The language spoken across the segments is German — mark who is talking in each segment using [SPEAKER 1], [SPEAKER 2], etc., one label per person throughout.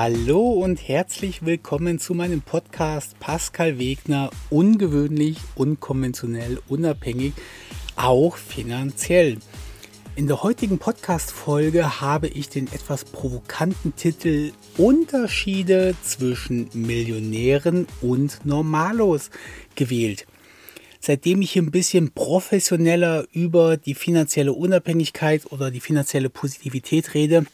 [SPEAKER 1] Hallo und herzlich willkommen zu meinem Podcast Pascal Wegner, ungewöhnlich, unkonventionell, unabhängig, auch finanziell. In der heutigen Podcast-Folge habe ich den etwas provokanten Titel Unterschiede zwischen Millionären und Normalos gewählt. Seitdem ich ein bisschen professioneller über die finanzielle Unabhängigkeit oder die finanzielle Positivität rede,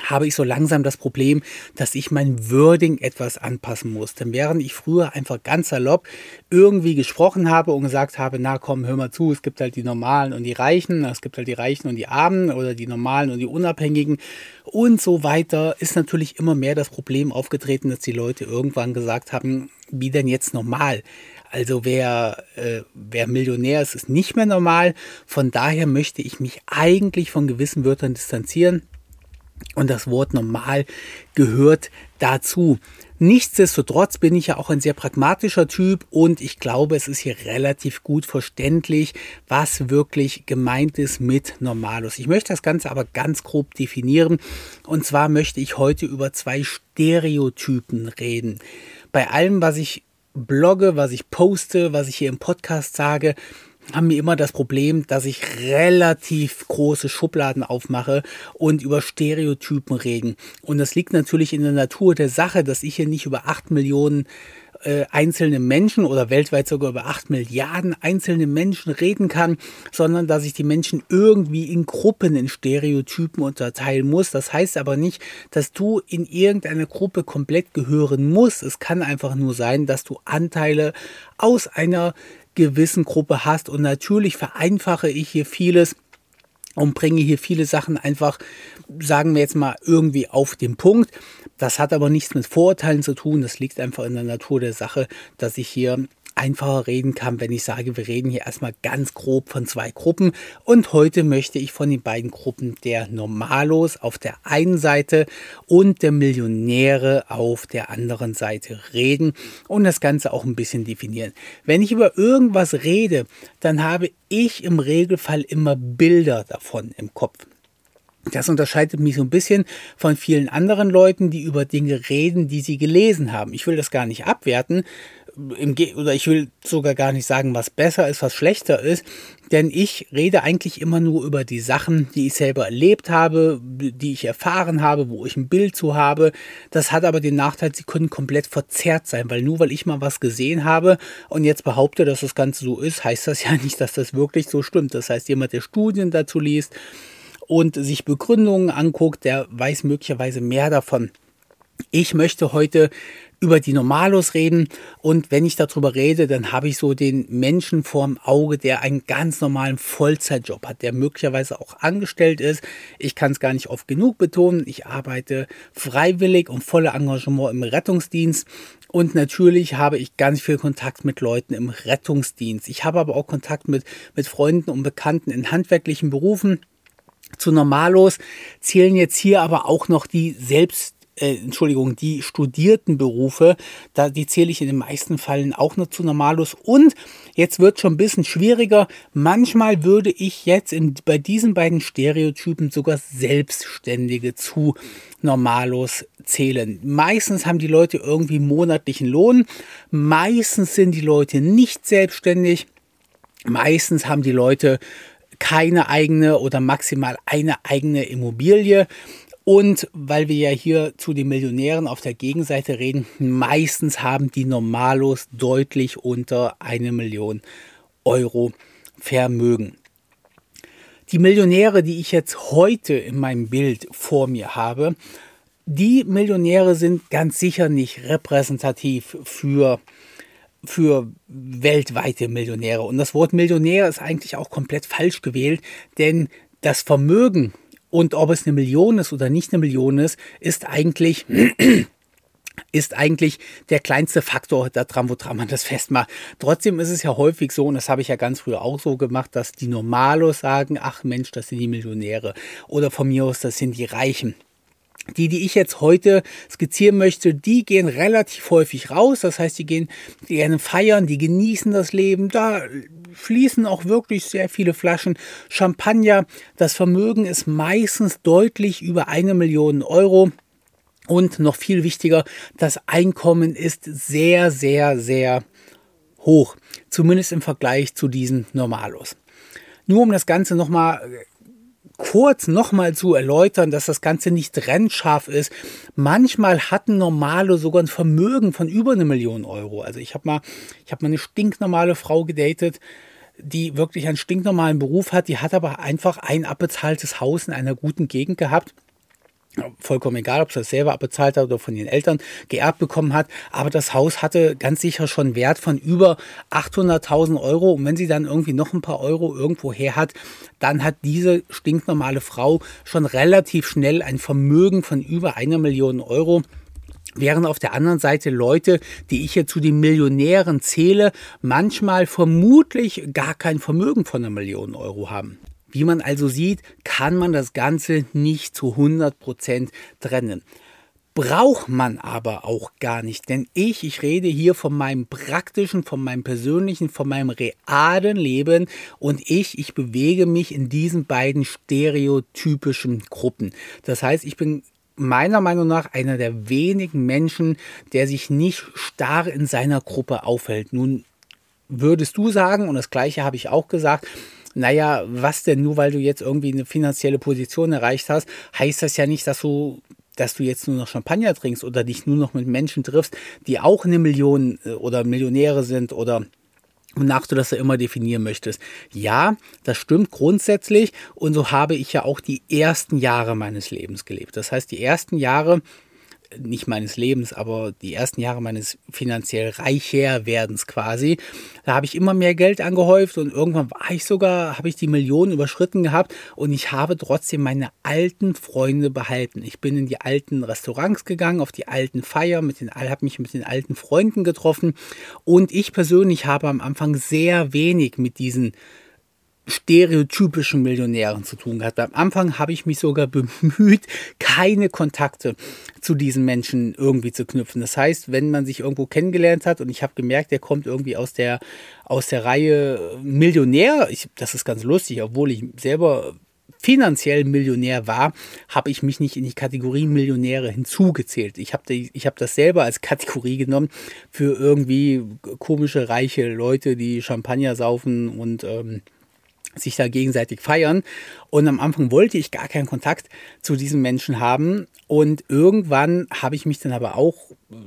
[SPEAKER 1] habe ich so langsam das Problem, dass ich mein Wording etwas anpassen muss. Denn während ich früher einfach ganz salopp irgendwie gesprochen habe und gesagt habe, na komm, hör mal zu, es gibt halt die Normalen und die Reichen, es gibt halt die Reichen und die Armen oder die Normalen und die Unabhängigen und so weiter, ist natürlich immer mehr das Problem aufgetreten, dass die Leute irgendwann gesagt haben, wie denn jetzt normal? Also wer, äh, wer Millionär ist, ist nicht mehr normal. Von daher möchte ich mich eigentlich von gewissen Wörtern distanzieren und das Wort normal gehört dazu. Nichtsdestotrotz bin ich ja auch ein sehr pragmatischer Typ und ich glaube, es ist hier relativ gut verständlich, was wirklich gemeint ist mit Normalus. Ich möchte das Ganze aber ganz grob definieren und zwar möchte ich heute über zwei Stereotypen reden. Bei allem, was ich blogge, was ich poste, was ich hier im Podcast sage, haben wir immer das Problem, dass ich relativ große Schubladen aufmache und über Stereotypen reden. Und das liegt natürlich in der Natur der Sache, dass ich hier nicht über acht Millionen äh, einzelne Menschen oder weltweit sogar über acht Milliarden einzelne Menschen reden kann, sondern dass ich die Menschen irgendwie in Gruppen, in Stereotypen unterteilen muss. Das heißt aber nicht, dass du in irgendeine Gruppe komplett gehören musst. Es kann einfach nur sein, dass du Anteile aus einer gewissen Gruppe hast. Und natürlich vereinfache ich hier vieles und bringe hier viele Sachen einfach, sagen wir jetzt mal, irgendwie auf den Punkt. Das hat aber nichts mit Vorurteilen zu tun. Das liegt einfach in der Natur der Sache, dass ich hier einfacher reden kann, wenn ich sage, wir reden hier erstmal ganz grob von zwei Gruppen. Und heute möchte ich von den beiden Gruppen der Normalos auf der einen Seite und der Millionäre auf der anderen Seite reden und das Ganze auch ein bisschen definieren. Wenn ich über irgendwas rede, dann habe ich im Regelfall immer Bilder davon im Kopf. Das unterscheidet mich so ein bisschen von vielen anderen Leuten, die über Dinge reden, die sie gelesen haben. Ich will das gar nicht abwerten, im Ge oder ich will sogar gar nicht sagen, was besser ist, was schlechter ist, denn ich rede eigentlich immer nur über die Sachen, die ich selber erlebt habe, die ich erfahren habe, wo ich ein Bild zu habe. Das hat aber den Nachteil, sie können komplett verzerrt sein, weil nur weil ich mal was gesehen habe und jetzt behaupte, dass das Ganze so ist, heißt das ja nicht, dass das wirklich so stimmt. Das heißt, jemand, der Studien dazu liest und sich Begründungen anguckt, der weiß möglicherweise mehr davon. Ich möchte heute über die Normalos reden. Und wenn ich darüber rede, dann habe ich so den Menschen vorm Auge, der einen ganz normalen Vollzeitjob hat, der möglicherweise auch angestellt ist. Ich kann es gar nicht oft genug betonen. Ich arbeite freiwillig und voller Engagement im Rettungsdienst. Und natürlich habe ich ganz viel Kontakt mit Leuten im Rettungsdienst. Ich habe aber auch Kontakt mit, mit Freunden und Bekannten in handwerklichen Berufen. Zu Normalos zählen jetzt hier aber auch noch die selbst äh, Entschuldigung, die studierten Berufe, da, die zähle ich in den meisten Fällen auch nur zu Normalus. Und jetzt wird schon ein bisschen schwieriger. Manchmal würde ich jetzt in, bei diesen beiden Stereotypen sogar Selbstständige zu Normalos zählen. Meistens haben die Leute irgendwie monatlichen Lohn. Meistens sind die Leute nicht selbstständig. Meistens haben die Leute keine eigene oder maximal eine eigene Immobilie. Und weil wir ja hier zu den Millionären auf der Gegenseite reden, meistens haben die Normalos deutlich unter eine Million Euro Vermögen. Die Millionäre, die ich jetzt heute in meinem Bild vor mir habe, die Millionäre sind ganz sicher nicht repräsentativ für, für weltweite Millionäre. Und das Wort Millionär ist eigentlich auch komplett falsch gewählt, denn das Vermögen und ob es eine Million ist oder nicht eine Million ist, ist eigentlich ist eigentlich der kleinste Faktor daran, woran man das festmacht. Trotzdem ist es ja häufig so, und das habe ich ja ganz früher auch so gemacht, dass die Normalos sagen, ach Mensch, das sind die Millionäre. Oder von mir aus, das sind die Reichen. Die, die ich jetzt heute skizzieren möchte, die gehen relativ häufig raus. Das heißt, die gehen gerne feiern, die genießen das Leben. Da fließen auch wirklich sehr viele Flaschen Champagner. Das Vermögen ist meistens deutlich über eine Million Euro. Und noch viel wichtiger, das Einkommen ist sehr, sehr, sehr hoch. Zumindest im Vergleich zu diesen Normalos. Nur um das Ganze nochmal kurz nochmal zu erläutern, dass das Ganze nicht trennscharf ist. Manchmal hatten Normale sogar ein Vermögen von über eine Million Euro. Also ich habe mal, ich habe mal eine stinknormale Frau gedatet, die wirklich einen stinknormalen Beruf hat, die hat aber einfach ein abbezahltes Haus in einer guten Gegend gehabt vollkommen egal, ob sie das selber abbezahlt hat oder von ihren Eltern geerbt bekommen hat. Aber das Haus hatte ganz sicher schon Wert von über 800.000 Euro. Und wenn sie dann irgendwie noch ein paar Euro irgendwo her hat, dann hat diese stinknormale Frau schon relativ schnell ein Vermögen von über einer Million Euro. Während auf der anderen Seite Leute, die ich hier zu den Millionären zähle, manchmal vermutlich gar kein Vermögen von einer Million Euro haben. Wie man also sieht, kann man das Ganze nicht zu 100% trennen. Braucht man aber auch gar nicht, denn ich, ich rede hier von meinem praktischen, von meinem persönlichen, von meinem realen Leben und ich, ich bewege mich in diesen beiden stereotypischen Gruppen. Das heißt, ich bin meiner Meinung nach einer der wenigen Menschen, der sich nicht starr in seiner Gruppe aufhält. Nun würdest du sagen, und das gleiche habe ich auch gesagt, naja, was denn nur, weil du jetzt irgendwie eine finanzielle Position erreicht hast, heißt das ja nicht, dass du dass du jetzt nur noch Champagner trinkst oder dich nur noch mit Menschen triffst, die auch eine Million äh, oder Millionäre sind oder wonach du das ja immer definieren möchtest. Ja, das stimmt grundsätzlich und so habe ich ja auch die ersten Jahre meines Lebens gelebt. Das heißt, die ersten Jahre nicht meines Lebens, aber die ersten Jahre meines finanziell reicher werdens quasi, da habe ich immer mehr Geld angehäuft und irgendwann war ich sogar, habe ich die Millionen überschritten gehabt und ich habe trotzdem meine alten Freunde behalten. Ich bin in die alten Restaurants gegangen, auf die alten Feier, mit den, habe mich mit den alten Freunden getroffen und ich persönlich habe am Anfang sehr wenig mit diesen stereotypischen Millionären zu tun gehabt. Am Anfang habe ich mich sogar bemüht, keine Kontakte zu diesen Menschen irgendwie zu knüpfen. Das heißt, wenn man sich irgendwo kennengelernt hat und ich habe gemerkt, der kommt irgendwie aus der, aus der Reihe Millionär, ich, das ist ganz lustig, obwohl ich selber finanziell Millionär war, habe ich mich nicht in die Kategorie Millionäre hinzugezählt. Ich habe ich hab das selber als Kategorie genommen für irgendwie komische, reiche Leute, die Champagner saufen und ähm, sich da gegenseitig feiern. Und am Anfang wollte ich gar keinen Kontakt zu diesen Menschen haben. Und irgendwann habe ich mich dann aber auch,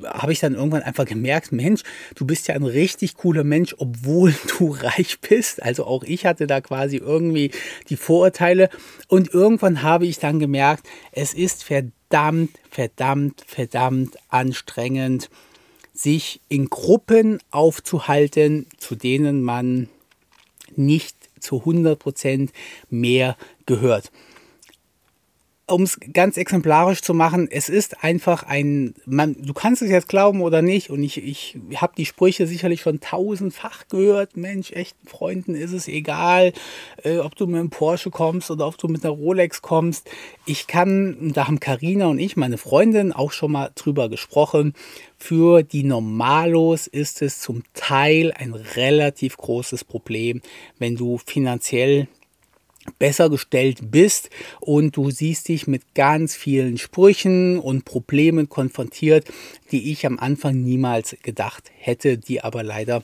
[SPEAKER 1] habe ich dann irgendwann einfach gemerkt, Mensch, du bist ja ein richtig cooler Mensch, obwohl du reich bist. Also auch ich hatte da quasi irgendwie die Vorurteile. Und irgendwann habe ich dann gemerkt, es ist verdammt, verdammt, verdammt anstrengend, sich in Gruppen aufzuhalten, zu denen man nicht zu 100% mehr gehört um es ganz exemplarisch zu machen, es ist einfach ein, man, du kannst es jetzt glauben oder nicht, und ich, ich habe die Sprüche sicherlich schon tausendfach gehört, Mensch, echten Freunden ist es egal, äh, ob du mit einem Porsche kommst oder ob du mit einer Rolex kommst. Ich kann, da haben Karina und ich, meine Freundin, auch schon mal drüber gesprochen, für die Normalos ist es zum Teil ein relativ großes Problem, wenn du finanziell besser gestellt bist und du siehst dich mit ganz vielen Sprüchen und Problemen konfrontiert, die ich am Anfang niemals gedacht hätte, die aber leider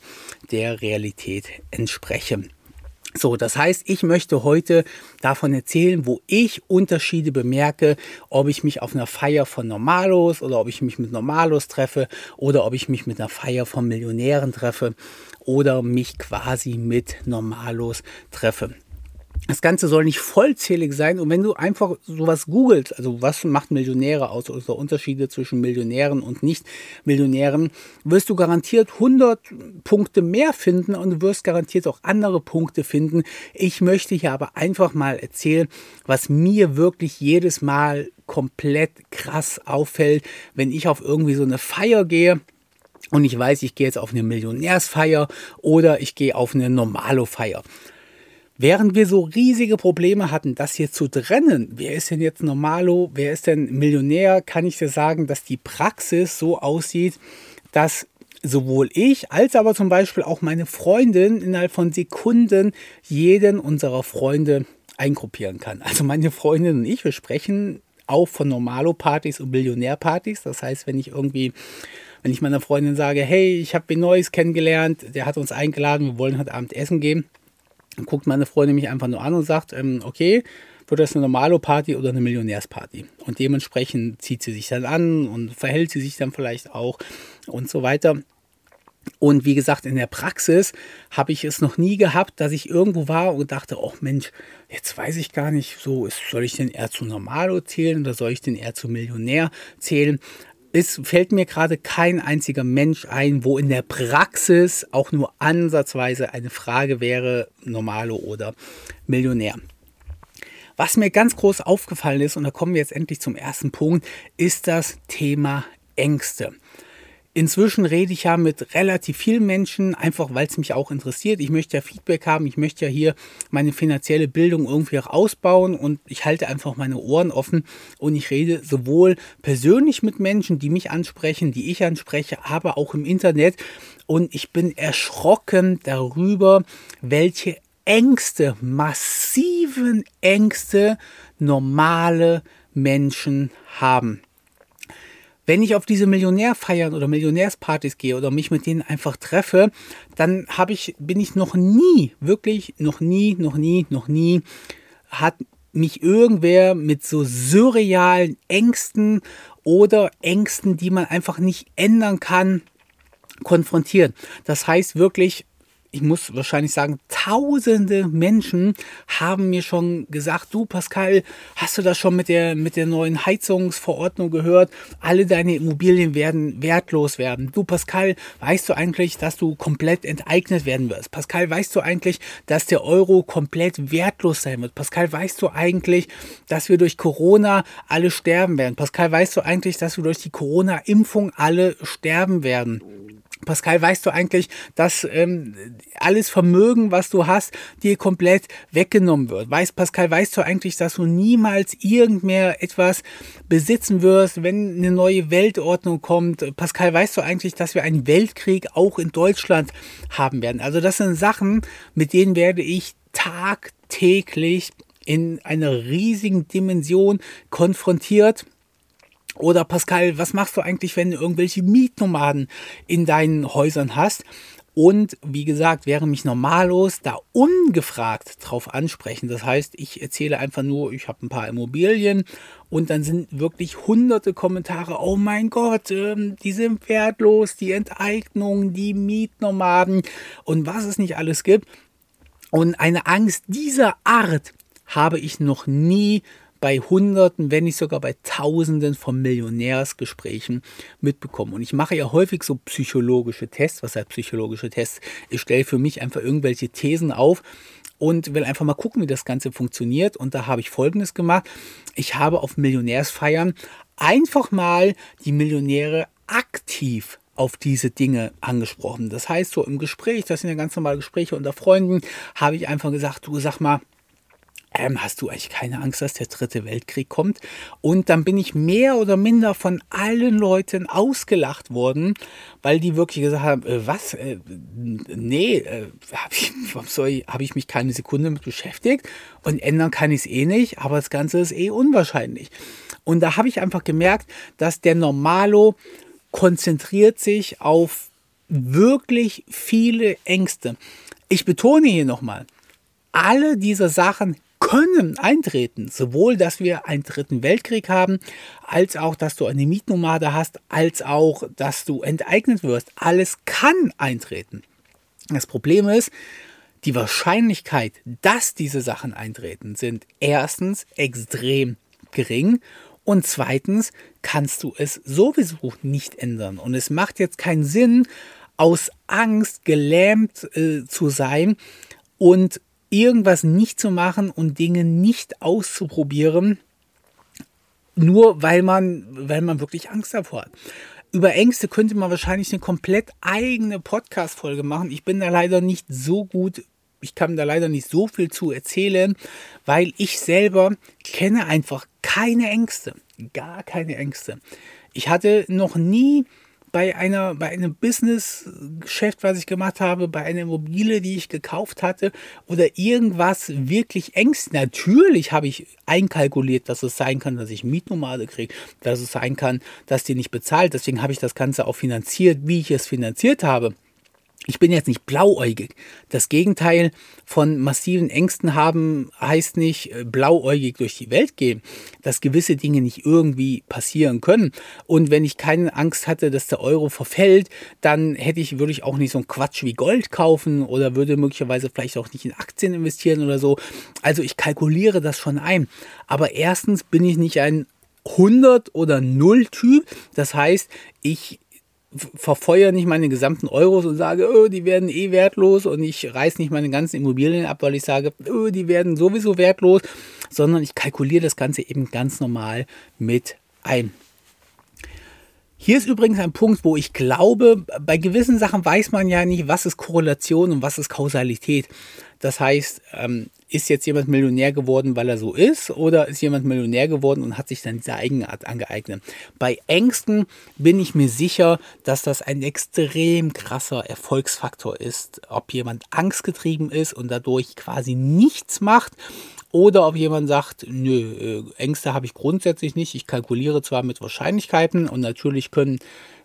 [SPEAKER 1] der Realität entsprechen. So, das heißt, ich möchte heute davon erzählen, wo ich Unterschiede bemerke, ob ich mich auf einer Feier von Normalos oder ob ich mich mit Normalos treffe oder ob ich mich mit einer Feier von Millionären treffe oder mich quasi mit Normalos treffe. Das Ganze soll nicht vollzählig sein. Und wenn du einfach sowas googelst, also was macht Millionäre aus, oder Unterschiede zwischen Millionären und Nicht-Millionären, wirst du garantiert 100 Punkte mehr finden und du wirst garantiert auch andere Punkte finden. Ich möchte hier aber einfach mal erzählen, was mir wirklich jedes Mal komplett krass auffällt, wenn ich auf irgendwie so eine Feier gehe und ich weiß, ich gehe jetzt auf eine Millionärsfeier oder ich gehe auf eine Normalo-Feier. Während wir so riesige Probleme hatten, das hier zu trennen, wer ist denn jetzt Normalo, wer ist denn Millionär, kann ich dir sagen, dass die Praxis so aussieht, dass sowohl ich als aber zum Beispiel auch meine Freundin innerhalb von Sekunden jeden unserer Freunde eingruppieren kann. Also meine Freundin und ich, wir sprechen auch von Normalo-Partys und Millionär-Partys. Das heißt, wenn ich irgendwie, wenn ich meiner Freundin sage, hey, ich habe wen Neues kennengelernt, der hat uns eingeladen, wir wollen heute Abend essen gehen, guckt meine Freundin mich einfach nur an und sagt, ähm, okay, wird das eine normale Party oder eine Millionärsparty? Und dementsprechend zieht sie sich dann an und verhält sie sich dann vielleicht auch und so weiter. Und wie gesagt, in der Praxis habe ich es noch nie gehabt, dass ich irgendwo war und dachte, oh Mensch, jetzt weiß ich gar nicht, so soll ich den eher zu Normalo zählen oder soll ich den eher zu Millionär zählen? Es fällt mir gerade kein einziger Mensch ein, wo in der Praxis auch nur ansatzweise eine Frage wäre, Normalo oder Millionär. Was mir ganz groß aufgefallen ist, und da kommen wir jetzt endlich zum ersten Punkt, ist das Thema Ängste. Inzwischen rede ich ja mit relativ vielen Menschen, einfach weil es mich auch interessiert. Ich möchte ja Feedback haben, ich möchte ja hier meine finanzielle Bildung irgendwie auch ausbauen und ich halte einfach meine Ohren offen und ich rede sowohl persönlich mit Menschen, die mich ansprechen, die ich anspreche, aber auch im Internet. Und ich bin erschrocken darüber, welche Ängste, massiven Ängste normale Menschen haben wenn ich auf diese Millionärfeiern oder Millionärspartys gehe oder mich mit denen einfach treffe, dann habe ich, bin ich noch nie, wirklich noch nie, noch nie, noch nie, hat mich irgendwer mit so surrealen Ängsten oder Ängsten, die man einfach nicht ändern kann, konfrontiert. Das heißt wirklich, ich muss wahrscheinlich sagen, tausende Menschen haben mir schon gesagt, du Pascal, hast du das schon mit der, mit der neuen Heizungsverordnung gehört? Alle deine Immobilien werden wertlos werden. Du Pascal, weißt du eigentlich, dass du komplett enteignet werden wirst? Pascal, weißt du eigentlich, dass der Euro komplett wertlos sein wird? Pascal, weißt du eigentlich, dass wir durch Corona alle sterben werden? Pascal, weißt du eigentlich, dass wir durch die Corona-Impfung alle sterben werden? Pascal, weißt du eigentlich, dass ähm, alles Vermögen, was du hast, dir komplett weggenommen wird? Weißt, Pascal, weißt du eigentlich, dass du niemals irgend mehr etwas besitzen wirst, wenn eine neue Weltordnung kommt? Pascal, weißt du eigentlich, dass wir einen Weltkrieg auch in Deutschland haben werden? Also das sind Sachen, mit denen werde ich tagtäglich in einer riesigen Dimension konfrontiert oder Pascal, was machst du eigentlich, wenn du irgendwelche Mietnomaden in deinen Häusern hast? Und wie gesagt, wäre mich normallos da ungefragt drauf ansprechen. Das heißt, ich erzähle einfach nur, ich habe ein paar Immobilien und dann sind wirklich hunderte Kommentare. Oh mein Gott, ähm, die sind wertlos, die Enteignung, die Mietnomaden und was es nicht alles gibt. Und eine Angst dieser Art habe ich noch nie bei Hunderten, wenn nicht sogar bei Tausenden von Millionärsgesprächen mitbekommen. Und ich mache ja häufig so psychologische Tests. Was heißt psychologische Tests? Ich stelle für mich einfach irgendwelche Thesen auf und will einfach mal gucken, wie das Ganze funktioniert. Und da habe ich Folgendes gemacht. Ich habe auf Millionärsfeiern einfach mal die Millionäre aktiv auf diese Dinge angesprochen. Das heißt, so im Gespräch, das sind ja ganz normale Gespräche unter Freunden, habe ich einfach gesagt, du sag mal, ähm, hast du eigentlich keine Angst, dass der dritte Weltkrieg kommt? Und dann bin ich mehr oder minder von allen Leuten ausgelacht worden, weil die wirklich gesagt haben, äh, was? Äh, nee, äh, habe ich, hab ich mich keine Sekunde mit beschäftigt und ändern kann ich es eh nicht, aber das Ganze ist eh unwahrscheinlich. Und da habe ich einfach gemerkt, dass der Normalo konzentriert sich auf wirklich viele Ängste. Ich betone hier nochmal, alle diese Sachen können eintreten. Sowohl, dass wir einen dritten Weltkrieg haben, als auch, dass du eine Mietnomade hast, als auch, dass du enteignet wirst. Alles kann eintreten. Das Problem ist, die Wahrscheinlichkeit, dass diese Sachen eintreten, sind erstens extrem gering und zweitens kannst du es sowieso nicht ändern. Und es macht jetzt keinen Sinn, aus Angst gelähmt äh, zu sein und irgendwas nicht zu machen und Dinge nicht auszuprobieren, nur weil man, weil man wirklich Angst davor hat. Über Ängste könnte man wahrscheinlich eine komplett eigene Podcast-Folge machen. Ich bin da leider nicht so gut, ich kann da leider nicht so viel zu erzählen, weil ich selber kenne einfach keine Ängste. Gar keine Ängste. Ich hatte noch nie bei einer, bei einem Business-Geschäft, was ich gemacht habe, bei einer Immobilie, die ich gekauft hatte oder irgendwas wirklich engst. Natürlich habe ich einkalkuliert, dass es sein kann, dass ich Mietnomade kriege, dass es sein kann, dass die nicht bezahlt. Deswegen habe ich das Ganze auch finanziert, wie ich es finanziert habe ich bin jetzt nicht blauäugig. Das Gegenteil von massiven Ängsten haben heißt nicht äh, blauäugig durch die Welt gehen, dass gewisse Dinge nicht irgendwie passieren können. Und wenn ich keine Angst hatte, dass der Euro verfällt, dann hätte ich, würde ich auch nicht so einen Quatsch wie Gold kaufen oder würde möglicherweise vielleicht auch nicht in Aktien investieren oder so. Also ich kalkuliere das schon ein. Aber erstens bin ich nicht ein 100 oder 0 Typ. Das heißt, ich verfeuere nicht meine gesamten Euros und sage, oh, die werden eh wertlos und ich reiße nicht meine ganzen Immobilien ab, weil ich sage, oh, die werden sowieso wertlos, sondern ich kalkuliere das Ganze eben ganz normal mit ein. Hier ist übrigens ein Punkt, wo ich glaube, bei gewissen Sachen weiß man ja nicht, was ist Korrelation und was ist Kausalität. Das heißt, ähm, ist jetzt jemand Millionär geworden, weil er so ist, oder ist jemand Millionär geworden und hat sich dann diese Eigenart angeeignet? Bei Ängsten bin ich mir sicher, dass das ein extrem krasser Erfolgsfaktor ist. Ob jemand angstgetrieben ist und dadurch quasi nichts macht, oder ob jemand sagt, nö, äh, Ängste habe ich grundsätzlich nicht. Ich kalkuliere zwar mit Wahrscheinlichkeiten und natürlich können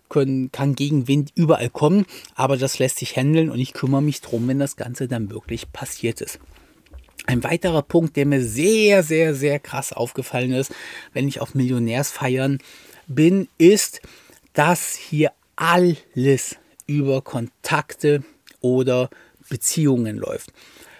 [SPEAKER 1] können, kann Gegenwind überall kommen, aber das lässt sich handeln und ich kümmere mich drum, wenn das Ganze dann wirklich passiert ist. Ein weiterer Punkt, der mir sehr, sehr, sehr krass aufgefallen ist, wenn ich auf Millionärsfeiern bin, ist, dass hier alles über Kontakte oder Beziehungen läuft.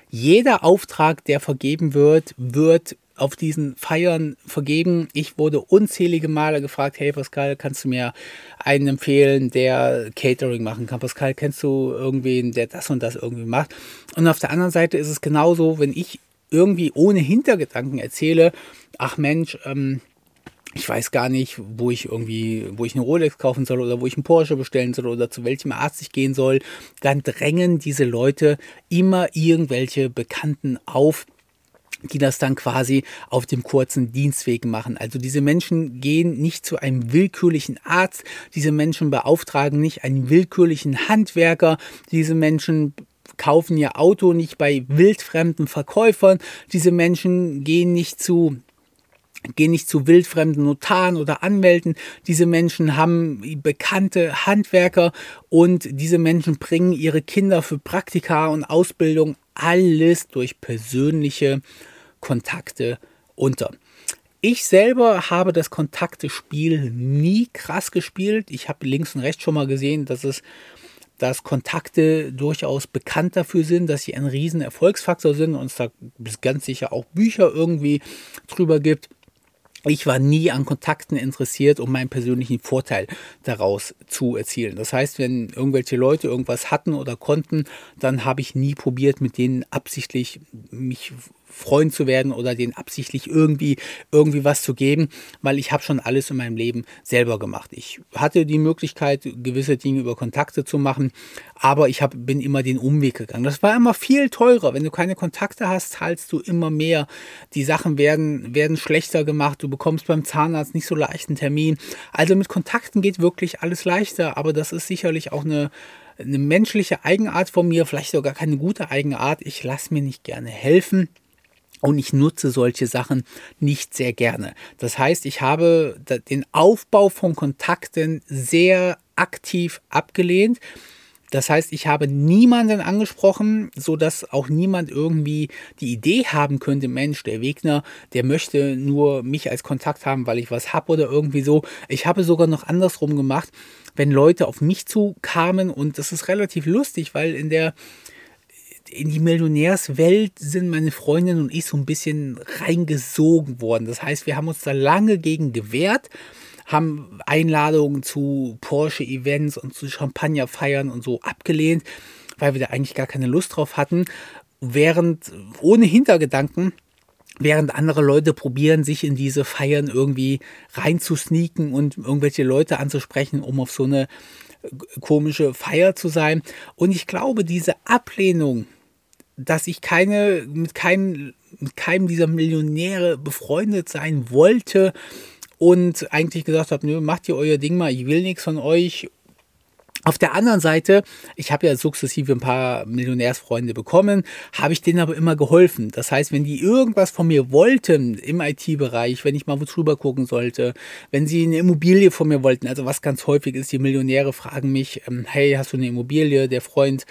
[SPEAKER 1] Jeder Auftrag, der vergeben wird, wird auf diesen Feiern vergeben. Ich wurde unzählige Male gefragt, hey Pascal, kannst du mir einen empfehlen, der Catering machen kann? Pascal, kennst du irgendwen, der das und das irgendwie macht? Und auf der anderen Seite ist es genauso, wenn ich irgendwie ohne Hintergedanken erzähle, ach Mensch, ähm, ich weiß gar nicht, wo ich irgendwie, wo ich eine Rolex kaufen soll oder wo ich einen Porsche bestellen soll oder zu welchem Arzt ich gehen soll, dann drängen diese Leute immer irgendwelche Bekannten auf, die das dann quasi auf dem kurzen Dienstweg machen. Also diese Menschen gehen nicht zu einem willkürlichen Arzt, diese Menschen beauftragen nicht einen willkürlichen Handwerker, diese Menschen kaufen ihr Auto nicht bei wildfremden Verkäufern, diese Menschen gehen nicht zu gehen nicht zu wildfremden Notaren oder Anwälten. Diese Menschen haben bekannte Handwerker und diese Menschen bringen ihre Kinder für Praktika und Ausbildung alles durch persönliche Kontakte unter. Ich selber habe das Kontaktespiel nie krass gespielt. Ich habe links und rechts schon mal gesehen, dass es dass Kontakte durchaus bekannt dafür sind, dass sie ein riesen Erfolgsfaktor sind und es da ganz sicher auch Bücher irgendwie drüber gibt. Ich war nie an Kontakten interessiert, um meinen persönlichen Vorteil daraus zu erzielen. Das heißt, wenn irgendwelche Leute irgendwas hatten oder konnten, dann habe ich nie probiert, mit denen absichtlich mich Freund zu werden oder denen absichtlich irgendwie irgendwie was zu geben, weil ich habe schon alles in meinem Leben selber gemacht. Ich hatte die Möglichkeit, gewisse Dinge über Kontakte zu machen, aber ich hab, bin immer den Umweg gegangen. Das war immer viel teurer. Wenn du keine Kontakte hast, zahlst du immer mehr. Die Sachen werden, werden schlechter gemacht. Du bekommst beim Zahnarzt nicht so leicht einen Termin. Also mit Kontakten geht wirklich alles leichter, aber das ist sicherlich auch eine eine menschliche Eigenart von mir, vielleicht sogar keine gute Eigenart. Ich lasse mir nicht gerne helfen. Und ich nutze solche Sachen nicht sehr gerne. Das heißt, ich habe den Aufbau von Kontakten sehr aktiv abgelehnt. Das heißt, ich habe niemanden angesprochen, so dass auch niemand irgendwie die Idee haben könnte, Mensch, der Wegner, der möchte nur mich als Kontakt haben, weil ich was habe oder irgendwie so. Ich habe sogar noch andersrum gemacht, wenn Leute auf mich zukamen und das ist relativ lustig, weil in der in die Millionärswelt sind meine Freundin und ich so ein bisschen reingesogen worden. Das heißt, wir haben uns da lange gegen gewehrt, haben Einladungen zu Porsche-Events und zu Champagnerfeiern und so abgelehnt, weil wir da eigentlich gar keine Lust drauf hatten. Während, ohne Hintergedanken, während andere Leute probieren, sich in diese Feiern irgendwie reinzusneaken und irgendwelche Leute anzusprechen, um auf so eine komische Feier zu sein. Und ich glaube, diese Ablehnung dass ich keine, mit keinem, mit keinem dieser Millionäre befreundet sein wollte und eigentlich gesagt habe, nö, macht ihr euer Ding mal, ich will nichts von euch. Auf der anderen Seite, ich habe ja sukzessive ein paar Millionärsfreunde bekommen, habe ich denen aber immer geholfen. Das heißt, wenn die irgendwas von mir wollten im IT-Bereich, wenn ich mal wo drüber gucken sollte, wenn sie eine Immobilie von mir wollten, also was ganz häufig ist, die Millionäre fragen mich, ähm, hey, hast du eine Immobilie? Der Freund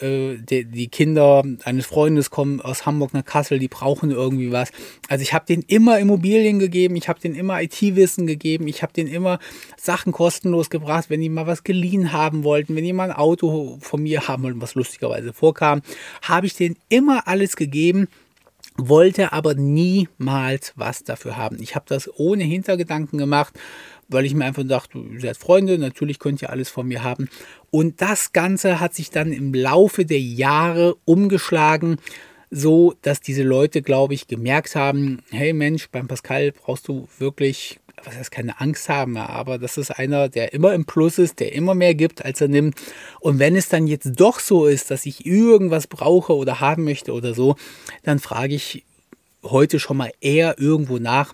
[SPEAKER 1] äh, die, die Kinder eines Freundes kommen aus Hamburg nach Kassel, die brauchen irgendwie was. Also ich habe denen immer Immobilien gegeben, ich habe denen immer IT-Wissen gegeben, ich habe denen immer Sachen kostenlos gebracht, wenn die mal was geliehen haben wollten, wenn die mal ein Auto von mir haben wollten, was lustigerweise vorkam, habe ich denen immer alles gegeben wollte aber niemals was dafür haben. Ich habe das ohne Hintergedanken gemacht weil ich mir einfach dachte, ihr seid Freunde, natürlich könnt ihr alles von mir haben. Und das Ganze hat sich dann im Laufe der Jahre umgeschlagen, so dass diese Leute, glaube ich, gemerkt haben, hey Mensch, beim Pascal brauchst du wirklich, was heißt keine Angst haben, aber das ist einer, der immer im Plus ist, der immer mehr gibt, als er nimmt. Und wenn es dann jetzt doch so ist, dass ich irgendwas brauche oder haben möchte oder so, dann frage ich heute schon mal eher irgendwo nach,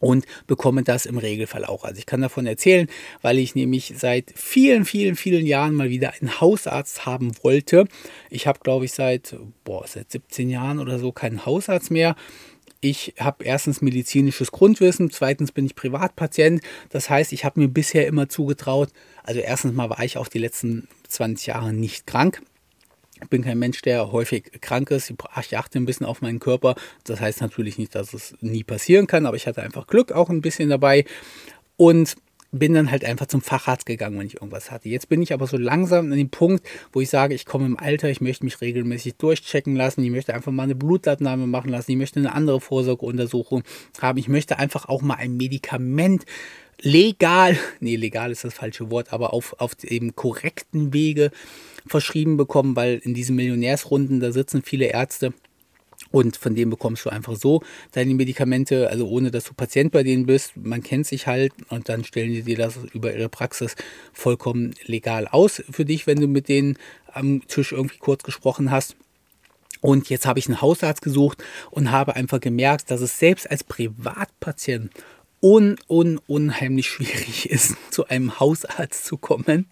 [SPEAKER 1] und bekomme das im Regelfall auch. Also ich kann davon erzählen, weil ich nämlich seit vielen, vielen, vielen Jahren mal wieder einen Hausarzt haben wollte. Ich habe, glaube ich, seit, boah, seit 17 Jahren oder so keinen Hausarzt mehr. Ich habe erstens medizinisches Grundwissen, zweitens bin ich Privatpatient. Das heißt, ich habe mir bisher immer zugetraut, also erstens mal war ich auch die letzten 20 Jahre nicht krank. Ich bin kein Mensch, der häufig krank ist. Ich achte ein bisschen auf meinen Körper. Das heißt natürlich nicht, dass es nie passieren kann, aber ich hatte einfach Glück auch ein bisschen dabei und bin dann halt einfach zum Facharzt gegangen, wenn ich irgendwas hatte. Jetzt bin ich aber so langsam an dem Punkt, wo ich sage, ich komme im Alter, ich möchte mich regelmäßig durchchecken lassen, ich möchte einfach mal eine Blutabnahme machen lassen, ich möchte eine andere Vorsorgeuntersuchung haben, ich möchte einfach auch mal ein Medikament legal, nee, legal ist das falsche Wort, aber auf, auf dem korrekten Wege verschrieben bekommen, weil in diesen Millionärsrunden, da sitzen viele Ärzte und von denen bekommst du einfach so deine Medikamente, also ohne dass du Patient bei denen bist. Man kennt sich halt und dann stellen die dir das über ihre Praxis vollkommen legal aus für dich, wenn du mit denen am Tisch irgendwie kurz gesprochen hast. Und jetzt habe ich einen Hausarzt gesucht und habe einfach gemerkt, dass es selbst als Privatpatient un, un, unheimlich schwierig ist, zu einem Hausarzt zu kommen.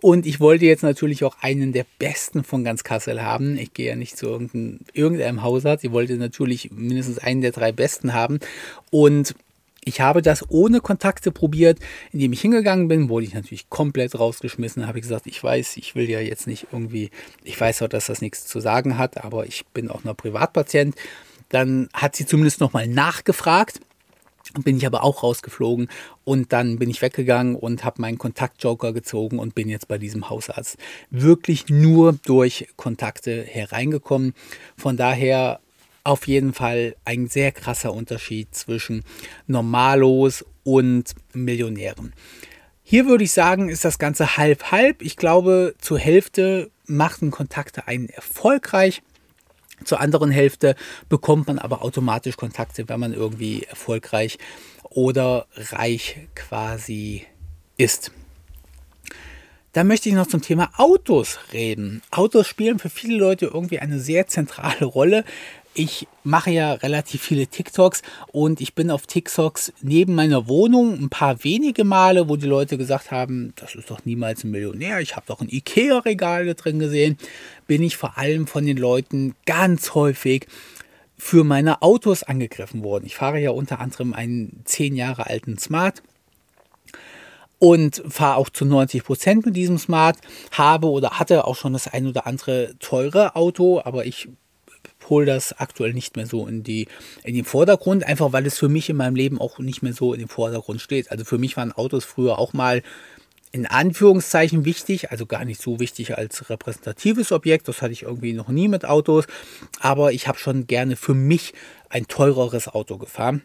[SPEAKER 1] Und ich wollte jetzt natürlich auch einen der besten von ganz Kassel haben. Ich gehe ja nicht zu irgendeinem, Hausarzt. Ich wollte natürlich mindestens einen der drei besten haben. Und ich habe das ohne Kontakte probiert, indem ich hingegangen bin, wurde ich natürlich komplett rausgeschmissen. Habe ich gesagt, ich weiß, ich will ja jetzt nicht irgendwie, ich weiß auch, dass das nichts zu sagen hat, aber ich bin auch noch Privatpatient. Dann hat sie zumindest nochmal nachgefragt bin ich aber auch rausgeflogen und dann bin ich weggegangen und habe meinen Kontaktjoker gezogen und bin jetzt bei diesem Hausarzt wirklich nur durch Kontakte hereingekommen. Von daher auf jeden Fall ein sehr krasser Unterschied zwischen Normalos und Millionären. Hier würde ich sagen, ist das Ganze halb-halb. Ich glaube, zur Hälfte machten Kontakte einen erfolgreich zur anderen Hälfte bekommt man aber automatisch Kontakte, wenn man irgendwie erfolgreich oder reich quasi ist. Dann möchte ich noch zum Thema Autos reden. Autos spielen für viele Leute irgendwie eine sehr zentrale Rolle ich mache ja relativ viele TikToks und ich bin auf TikToks neben meiner Wohnung ein paar wenige Male, wo die Leute gesagt haben, das ist doch niemals ein Millionär, ich habe doch ein Ikea-Regal da drin gesehen, bin ich vor allem von den Leuten ganz häufig für meine Autos angegriffen worden. Ich fahre ja unter anderem einen zehn Jahre alten Smart und fahre auch zu 90 Prozent mit diesem Smart, habe oder hatte auch schon das ein oder andere teure Auto, aber ich hole das aktuell nicht mehr so in, die, in den Vordergrund, einfach weil es für mich in meinem Leben auch nicht mehr so in den Vordergrund steht. Also für mich waren Autos früher auch mal in Anführungszeichen wichtig, also gar nicht so wichtig als repräsentatives Objekt, das hatte ich irgendwie noch nie mit Autos, aber ich habe schon gerne für mich ein teureres Auto gefahren.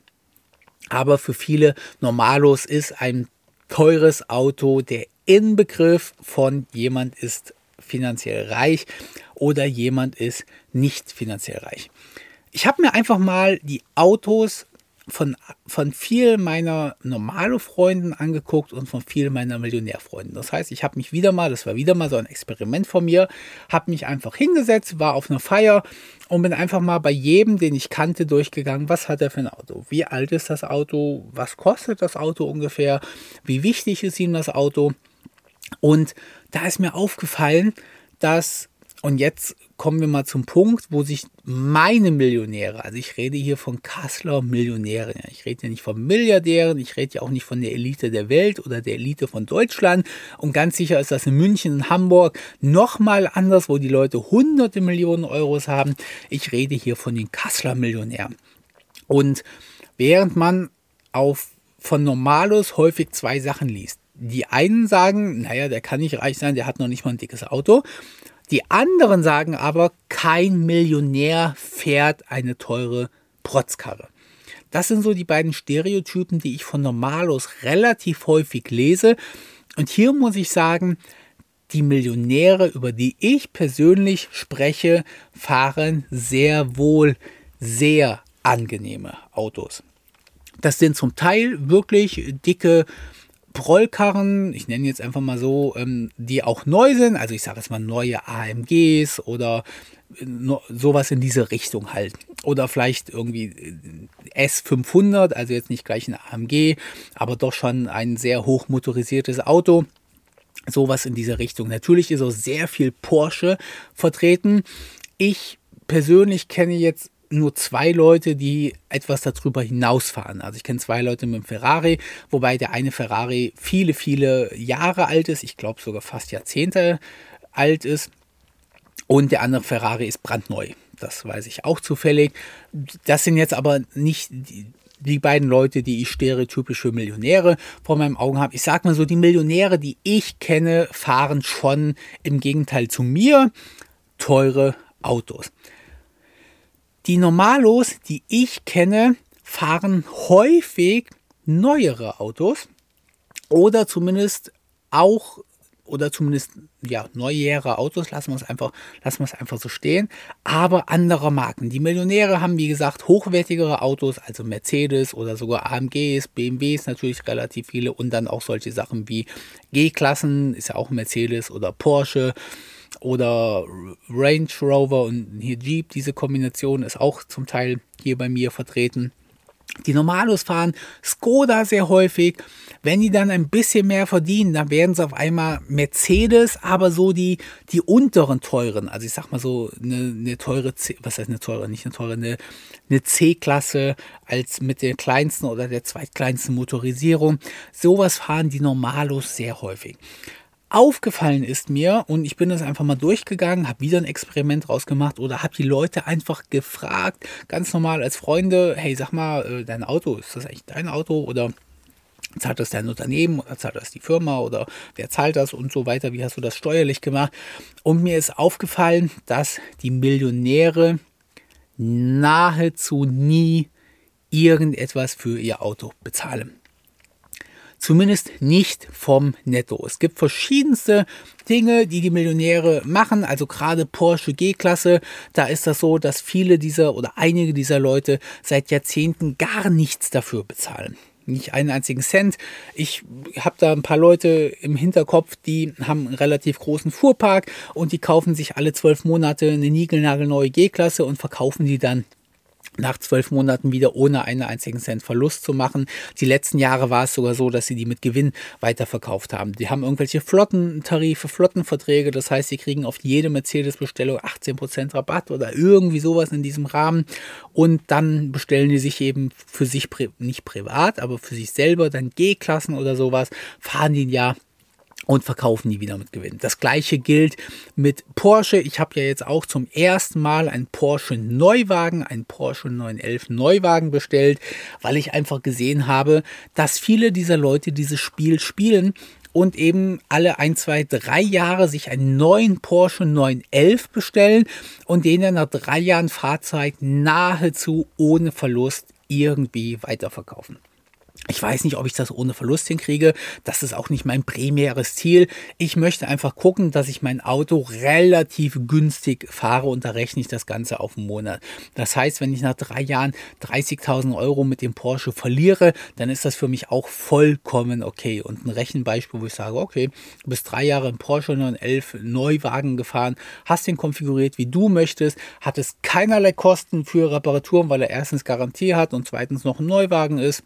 [SPEAKER 1] Aber für viele Normalos ist ein teures Auto der Inbegriff von jemand ist finanziell reich oder jemand ist nicht finanziell reich. Ich habe mir einfach mal die Autos von, von vielen meiner normalen Freunden angeguckt und von vielen meiner Millionärfreunden. Das heißt, ich habe mich wieder mal, das war wieder mal so ein Experiment von mir, habe mich einfach hingesetzt, war auf einer Feier und bin einfach mal bei jedem, den ich kannte, durchgegangen, was hat er für ein Auto, wie alt ist das Auto, was kostet das Auto ungefähr, wie wichtig ist ihm das Auto Und da ist mir aufgefallen, dass, und jetzt kommen wir mal zum Punkt, wo sich meine Millionäre, also ich rede hier von Kassler Millionären, ich rede ja nicht von Milliardären, ich rede ja auch nicht von der Elite der Welt oder der Elite von Deutschland und ganz sicher ist das in München und Hamburg nochmal anders, wo die Leute hunderte Millionen Euros haben. Ich rede hier von den Kassler Millionären. Und während man auf von Normalos häufig zwei Sachen liest. Die einen sagen, naja, der kann nicht reich sein, der hat noch nicht mal ein dickes Auto. Die anderen sagen aber, kein Millionär fährt eine teure Protzkarre. Das sind so die beiden Stereotypen, die ich von Normalos relativ häufig lese. Und hier muss ich sagen, die Millionäre, über die ich persönlich spreche, fahren sehr wohl sehr angenehme Autos. Das sind zum Teil wirklich dicke Prollkarren, ich nenne jetzt einfach mal so, ähm, die auch neu sind, also ich sage jetzt mal neue AMGs oder äh, sowas in diese Richtung halt. Oder vielleicht irgendwie äh, S500, also jetzt nicht gleich ein AMG, aber doch schon ein sehr hoch motorisiertes Auto. Sowas in diese Richtung. Natürlich ist auch sehr viel Porsche vertreten. Ich persönlich kenne jetzt nur zwei Leute, die etwas darüber hinausfahren. Also ich kenne zwei Leute mit dem Ferrari, wobei der eine Ferrari viele, viele Jahre alt ist, ich glaube sogar fast Jahrzehnte alt ist. Und der andere Ferrari ist brandneu. Das weiß ich auch zufällig. Das sind jetzt aber nicht die, die beiden Leute, die ich stereotypische Millionäre vor meinem Augen habe. Ich sage mal so, die Millionäre, die ich kenne, fahren schon im Gegenteil zu mir teure Autos. Die Normalos, die ich kenne, fahren häufig neuere Autos oder zumindest auch oder zumindest ja neujährige Autos, lassen wir es einfach, lassen wir es einfach so stehen, aber anderer Marken. Die Millionäre haben wie gesagt hochwertigere Autos, also Mercedes oder sogar AMGs, BMWs natürlich relativ viele und dann auch solche Sachen wie G-Klassen, ist ja auch Mercedes oder Porsche oder Range Rover und hier Jeep. Diese Kombination ist auch zum Teil hier bei mir vertreten. Die Normalos fahren Skoda sehr häufig. Wenn die dann ein bisschen mehr verdienen, dann werden sie auf einmal Mercedes, aber so die, die unteren teuren, also ich sag mal so eine, eine teure C, was heißt eine teure, nicht eine teure, eine, eine C-Klasse als mit der kleinsten oder der zweitkleinsten Motorisierung. Sowas fahren die Normalos sehr häufig aufgefallen ist mir, und ich bin das einfach mal durchgegangen, habe wieder ein Experiment rausgemacht oder habe die Leute einfach gefragt, ganz normal als Freunde, hey, sag mal, äh, dein Auto, ist das eigentlich dein Auto oder zahlt das dein Unternehmen oder zahlt das die Firma oder wer zahlt das und so weiter, wie hast du das steuerlich gemacht? Und mir ist aufgefallen, dass die Millionäre nahezu nie irgendetwas für ihr Auto bezahlen. Zumindest nicht vom Netto. Es gibt verschiedenste Dinge, die die Millionäre machen. Also gerade Porsche G-Klasse, da ist das so, dass viele dieser oder einige dieser Leute seit Jahrzehnten gar nichts dafür bezahlen nicht einen einzigen Cent. Ich habe da ein paar Leute im Hinterkopf, die haben einen relativ großen Fuhrpark und die kaufen sich alle zwölf Monate eine niegelnagelneue G-Klasse und verkaufen die dann nach zwölf Monaten wieder ohne einen einzigen Cent Verlust zu machen. Die letzten Jahre war es sogar so, dass sie die mit Gewinn weiterverkauft haben. Die haben irgendwelche Flottentarife, Flottenverträge, das heißt, sie kriegen auf jede Mercedes-Bestellung 18% Rabatt oder irgendwie sowas in diesem Rahmen und dann bestellen die sich eben für sich, nicht privat, aber für sich selber dann G-Klassen oder sowas, fahren die Jahr und verkaufen die wieder mit Gewinn. Das gleiche gilt mit Porsche. Ich habe ja jetzt auch zum ersten Mal einen Porsche Neuwagen, einen Porsche 911 Neuwagen bestellt, weil ich einfach gesehen habe, dass viele dieser Leute dieses Spiel spielen und eben alle ein, zwei, drei Jahre sich einen neuen Porsche 911 bestellen und den dann nach drei Jahren Fahrzeit nahezu ohne Verlust irgendwie weiterverkaufen. Ich weiß nicht, ob ich das ohne Verlust hinkriege. Das ist auch nicht mein primäres Ziel. Ich möchte einfach gucken, dass ich mein Auto relativ günstig fahre und da rechne ich das Ganze auf einen Monat. Das heißt, wenn ich nach drei Jahren 30.000 Euro mit dem Porsche verliere, dann ist das für mich auch vollkommen okay. Und ein Rechenbeispiel, wo ich sage, okay, du bist drei Jahre im Porsche 911 Neuwagen gefahren, hast den konfiguriert, wie du möchtest, hattest keinerlei Kosten für Reparaturen, weil er erstens Garantie hat und zweitens noch ein Neuwagen ist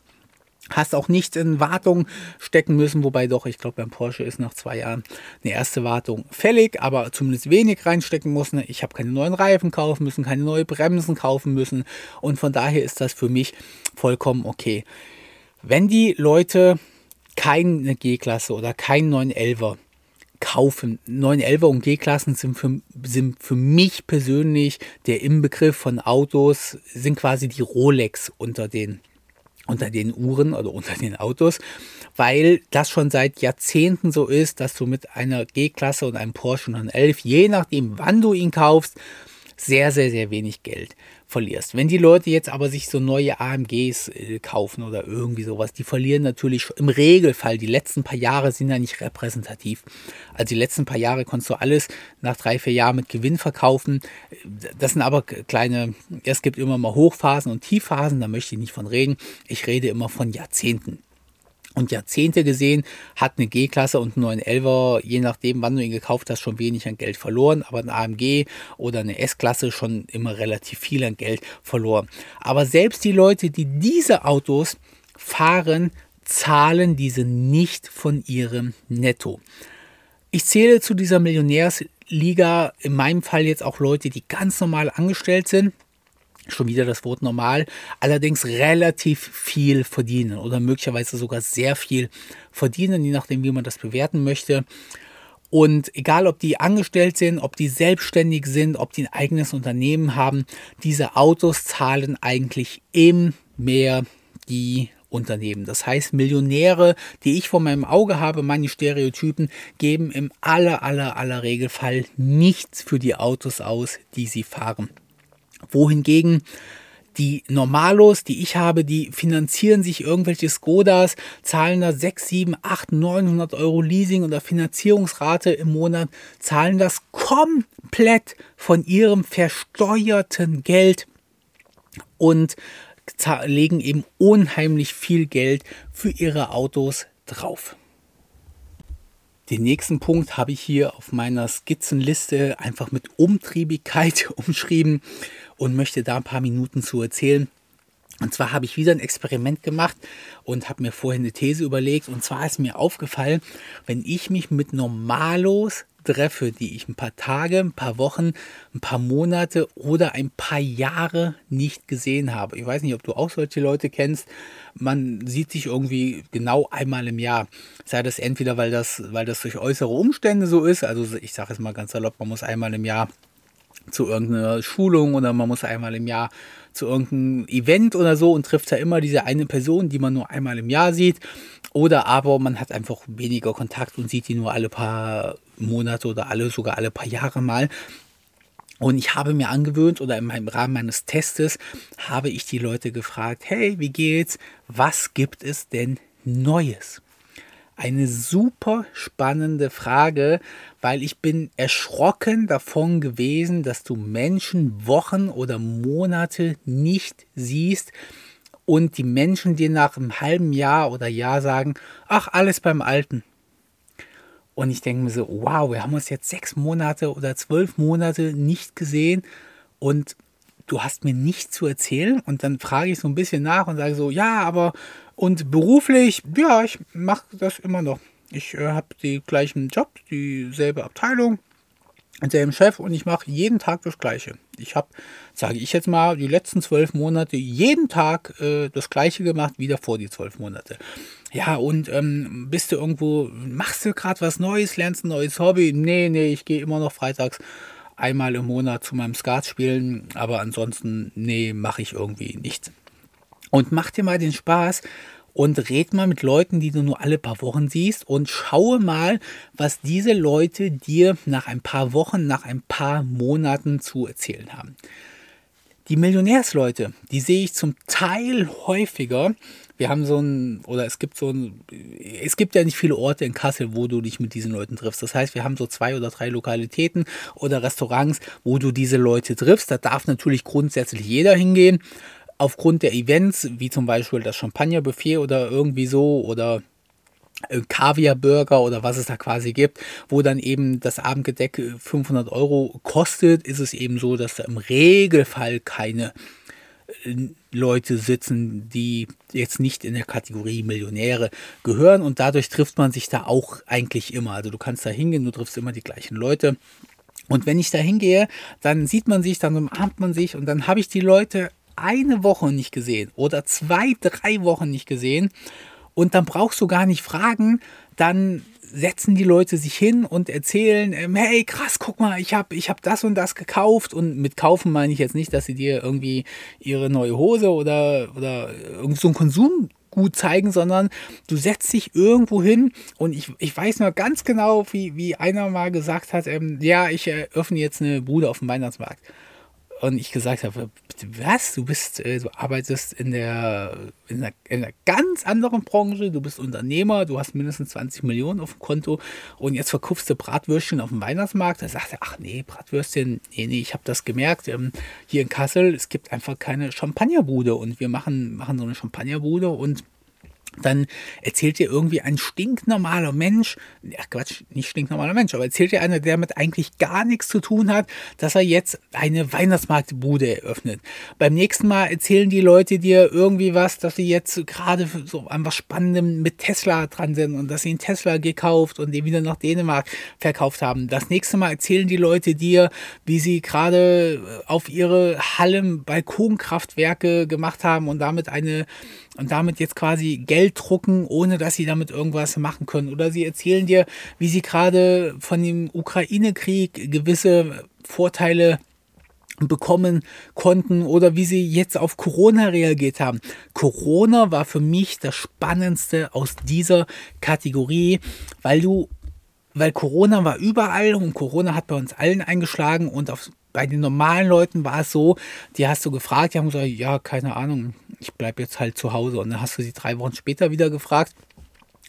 [SPEAKER 1] Hast auch nicht in Wartung stecken müssen, wobei doch, ich glaube, beim Porsche ist nach zwei Jahren eine erste Wartung fällig, aber zumindest wenig reinstecken müssen. Ich habe keine neuen Reifen kaufen müssen, keine neuen Bremsen kaufen müssen und von daher ist das für mich vollkommen okay. Wenn die Leute keine G-Klasse oder keinen 911er kaufen. 911er und G-Klassen sind für, sind für mich persönlich der Inbegriff von Autos, sind quasi die Rolex unter den unter den Uhren oder unter den Autos, weil das schon seit Jahrzehnten so ist, dass du mit einer G-Klasse und einem Porsche 911, je nachdem wann du ihn kaufst, sehr, sehr, sehr wenig Geld verlierst. Wenn die Leute jetzt aber sich so neue AMGs äh, kaufen oder irgendwie sowas, die verlieren natürlich im Regelfall. Die letzten paar Jahre sind ja nicht repräsentativ. Also die letzten paar Jahre konntest du alles nach drei, vier Jahren mit Gewinn verkaufen. Das sind aber kleine, es gibt immer mal Hochphasen und Tiefphasen, da möchte ich nicht von reden. Ich rede immer von Jahrzehnten und Jahrzehnte gesehen, hat eine G-Klasse und einen 911er, je nachdem, wann du ihn gekauft hast, schon wenig an Geld verloren, aber ein AMG oder eine S-Klasse schon immer relativ viel an Geld verloren. Aber selbst die Leute, die diese Autos fahren, zahlen diese nicht von ihrem Netto. Ich zähle zu dieser Millionärsliga in meinem Fall jetzt auch Leute, die ganz normal angestellt sind schon wieder das Wort normal, allerdings relativ viel verdienen oder möglicherweise sogar sehr viel verdienen, je nachdem, wie man das bewerten möchte. Und egal, ob die angestellt sind, ob die selbstständig sind, ob die ein eigenes Unternehmen haben, diese Autos zahlen eigentlich im mehr die Unternehmen. Das heißt, Millionäre, die ich vor meinem Auge habe, meine Stereotypen, geben im aller, aller, aller Regelfall nichts für die Autos aus, die sie fahren wohingegen die Normalos, die ich habe, die finanzieren sich irgendwelche Skodas, zahlen da 6, 7, 8, 900 Euro Leasing oder Finanzierungsrate im Monat, zahlen das komplett von ihrem versteuerten Geld und legen eben unheimlich viel Geld für ihre Autos drauf. Den nächsten Punkt habe ich hier auf meiner Skizzenliste einfach mit Umtriebigkeit umschrieben und möchte da ein paar Minuten zu erzählen. Und zwar habe ich wieder ein Experiment gemacht und habe mir vorhin eine These überlegt. Und zwar ist mir aufgefallen, wenn ich mich mit Normalos treffe, die ich ein paar Tage, ein paar Wochen, ein paar Monate oder ein paar Jahre nicht gesehen habe. Ich weiß nicht, ob du auch solche Leute kennst. Man sieht sich irgendwie genau einmal im Jahr. Sei das entweder, weil das, weil das durch äußere Umstände so ist. Also ich sage es mal ganz salopp, man muss einmal im Jahr zu irgendeiner Schulung oder man muss einmal im Jahr zu irgendeinem Event oder so und trifft da immer diese eine Person, die man nur einmal im Jahr sieht. Oder aber man hat einfach weniger Kontakt und sieht die nur alle paar Monate oder alle, sogar alle paar Jahre mal. Und ich habe mir angewöhnt oder im Rahmen meines Testes habe ich die Leute gefragt, hey, wie geht's? Was gibt es denn Neues? Eine super spannende Frage, weil ich bin erschrocken davon gewesen, dass du Menschen Wochen oder Monate nicht siehst und die Menschen dir nach einem halben Jahr oder Jahr sagen, ach, alles beim Alten. Und ich denke mir so, wow, wir haben uns jetzt sechs Monate oder zwölf Monate nicht gesehen und du hast mir nichts zu erzählen. Und dann frage ich so ein bisschen nach und sage so, ja, aber und beruflich, ja, ich mache das immer noch. Ich äh, habe die gleichen Job, dieselbe Abteilung, denselben Chef und ich mache jeden Tag das Gleiche. Ich habe, sage ich jetzt mal, die letzten zwölf Monate jeden Tag äh, das Gleiche gemacht, wie davor die zwölf Monate. Ja, und ähm, bist du irgendwo, machst du gerade was Neues, lernst ein neues Hobby? Nee, nee, ich gehe immer noch freitags einmal im Monat zu meinem Skat spielen, aber ansonsten, nee, mache ich irgendwie nichts. Und mach dir mal den Spaß und red mal mit Leuten, die du nur alle paar Wochen siehst und schaue mal, was diese Leute dir nach ein paar Wochen, nach ein paar Monaten zu erzählen haben. Die Millionärsleute, die sehe ich zum Teil häufiger. Wir haben so ein, oder es gibt so ein, es gibt ja nicht viele Orte in Kassel, wo du dich mit diesen Leuten triffst. Das heißt, wir haben so zwei oder drei Lokalitäten oder Restaurants, wo du diese Leute triffst. Da darf natürlich grundsätzlich jeder hingehen aufgrund der Events, wie zum Beispiel das Champagnerbuffet oder irgendwie so oder äh, Kaviar-Burger oder was es da quasi gibt, wo dann eben das Abendgedeck 500 Euro kostet, ist es eben so, dass da im Regelfall keine Leute sitzen, die jetzt nicht in der Kategorie Millionäre gehören und dadurch trifft man sich da auch eigentlich immer. Also du kannst da hingehen, du triffst immer die gleichen Leute. Und wenn ich da hingehe, dann sieht man sich, dann umarmt man sich und dann habe ich die Leute eine Woche nicht gesehen oder zwei, drei Wochen nicht gesehen. Und dann brauchst du gar nicht fragen, dann setzen die Leute sich hin und erzählen, ähm, hey krass, guck mal, ich habe ich hab das und das gekauft. Und mit kaufen meine ich jetzt nicht, dass sie dir irgendwie ihre neue Hose oder, oder irgend so ein Konsumgut zeigen, sondern du setzt dich irgendwo hin und ich, ich weiß noch ganz genau, wie, wie einer mal gesagt hat, ähm, ja, ich eröffne jetzt eine Bude auf dem Weihnachtsmarkt und ich gesagt habe, was, du bist, äh, du arbeitest in der, in einer, in einer ganz anderen Branche, du bist Unternehmer, du hast mindestens 20 Millionen auf dem Konto. Und jetzt verkaufst du Bratwürstchen auf dem Weihnachtsmarkt. Da sagt er, ach nee, Bratwürstchen, nee, nee, ich habe das gemerkt, ähm, hier in Kassel, es gibt einfach keine Champagnerbude. Und wir machen, machen so eine Champagnerbude und dann erzählt dir irgendwie ein stinknormaler Mensch, ja Quatsch, nicht stinknormaler Mensch, aber erzählt dir einer, der mit eigentlich gar nichts zu tun hat, dass er jetzt eine Weihnachtsmarktbude eröffnet. Beim nächsten Mal erzählen die Leute dir irgendwie was, dass sie jetzt gerade so an was Spannendem mit Tesla dran sind und dass sie einen Tesla gekauft und den wieder nach Dänemark verkauft haben. Das nächste Mal erzählen die Leute dir, wie sie gerade auf ihre Hallen Balkonkraftwerke gemacht haben und damit eine und damit jetzt quasi Geld drucken, ohne dass sie damit irgendwas machen können. Oder sie erzählen dir, wie sie gerade von dem Ukraine-Krieg gewisse Vorteile bekommen konnten oder wie sie jetzt auf Corona reagiert haben. Corona war für mich das Spannendste aus dieser Kategorie, weil du weil Corona war überall und Corona hat bei uns allen eingeschlagen und auf, bei den normalen Leuten war es so, die hast du gefragt, die haben gesagt, ja, keine Ahnung, ich bleibe jetzt halt zu Hause. Und dann hast du sie drei Wochen später wieder gefragt.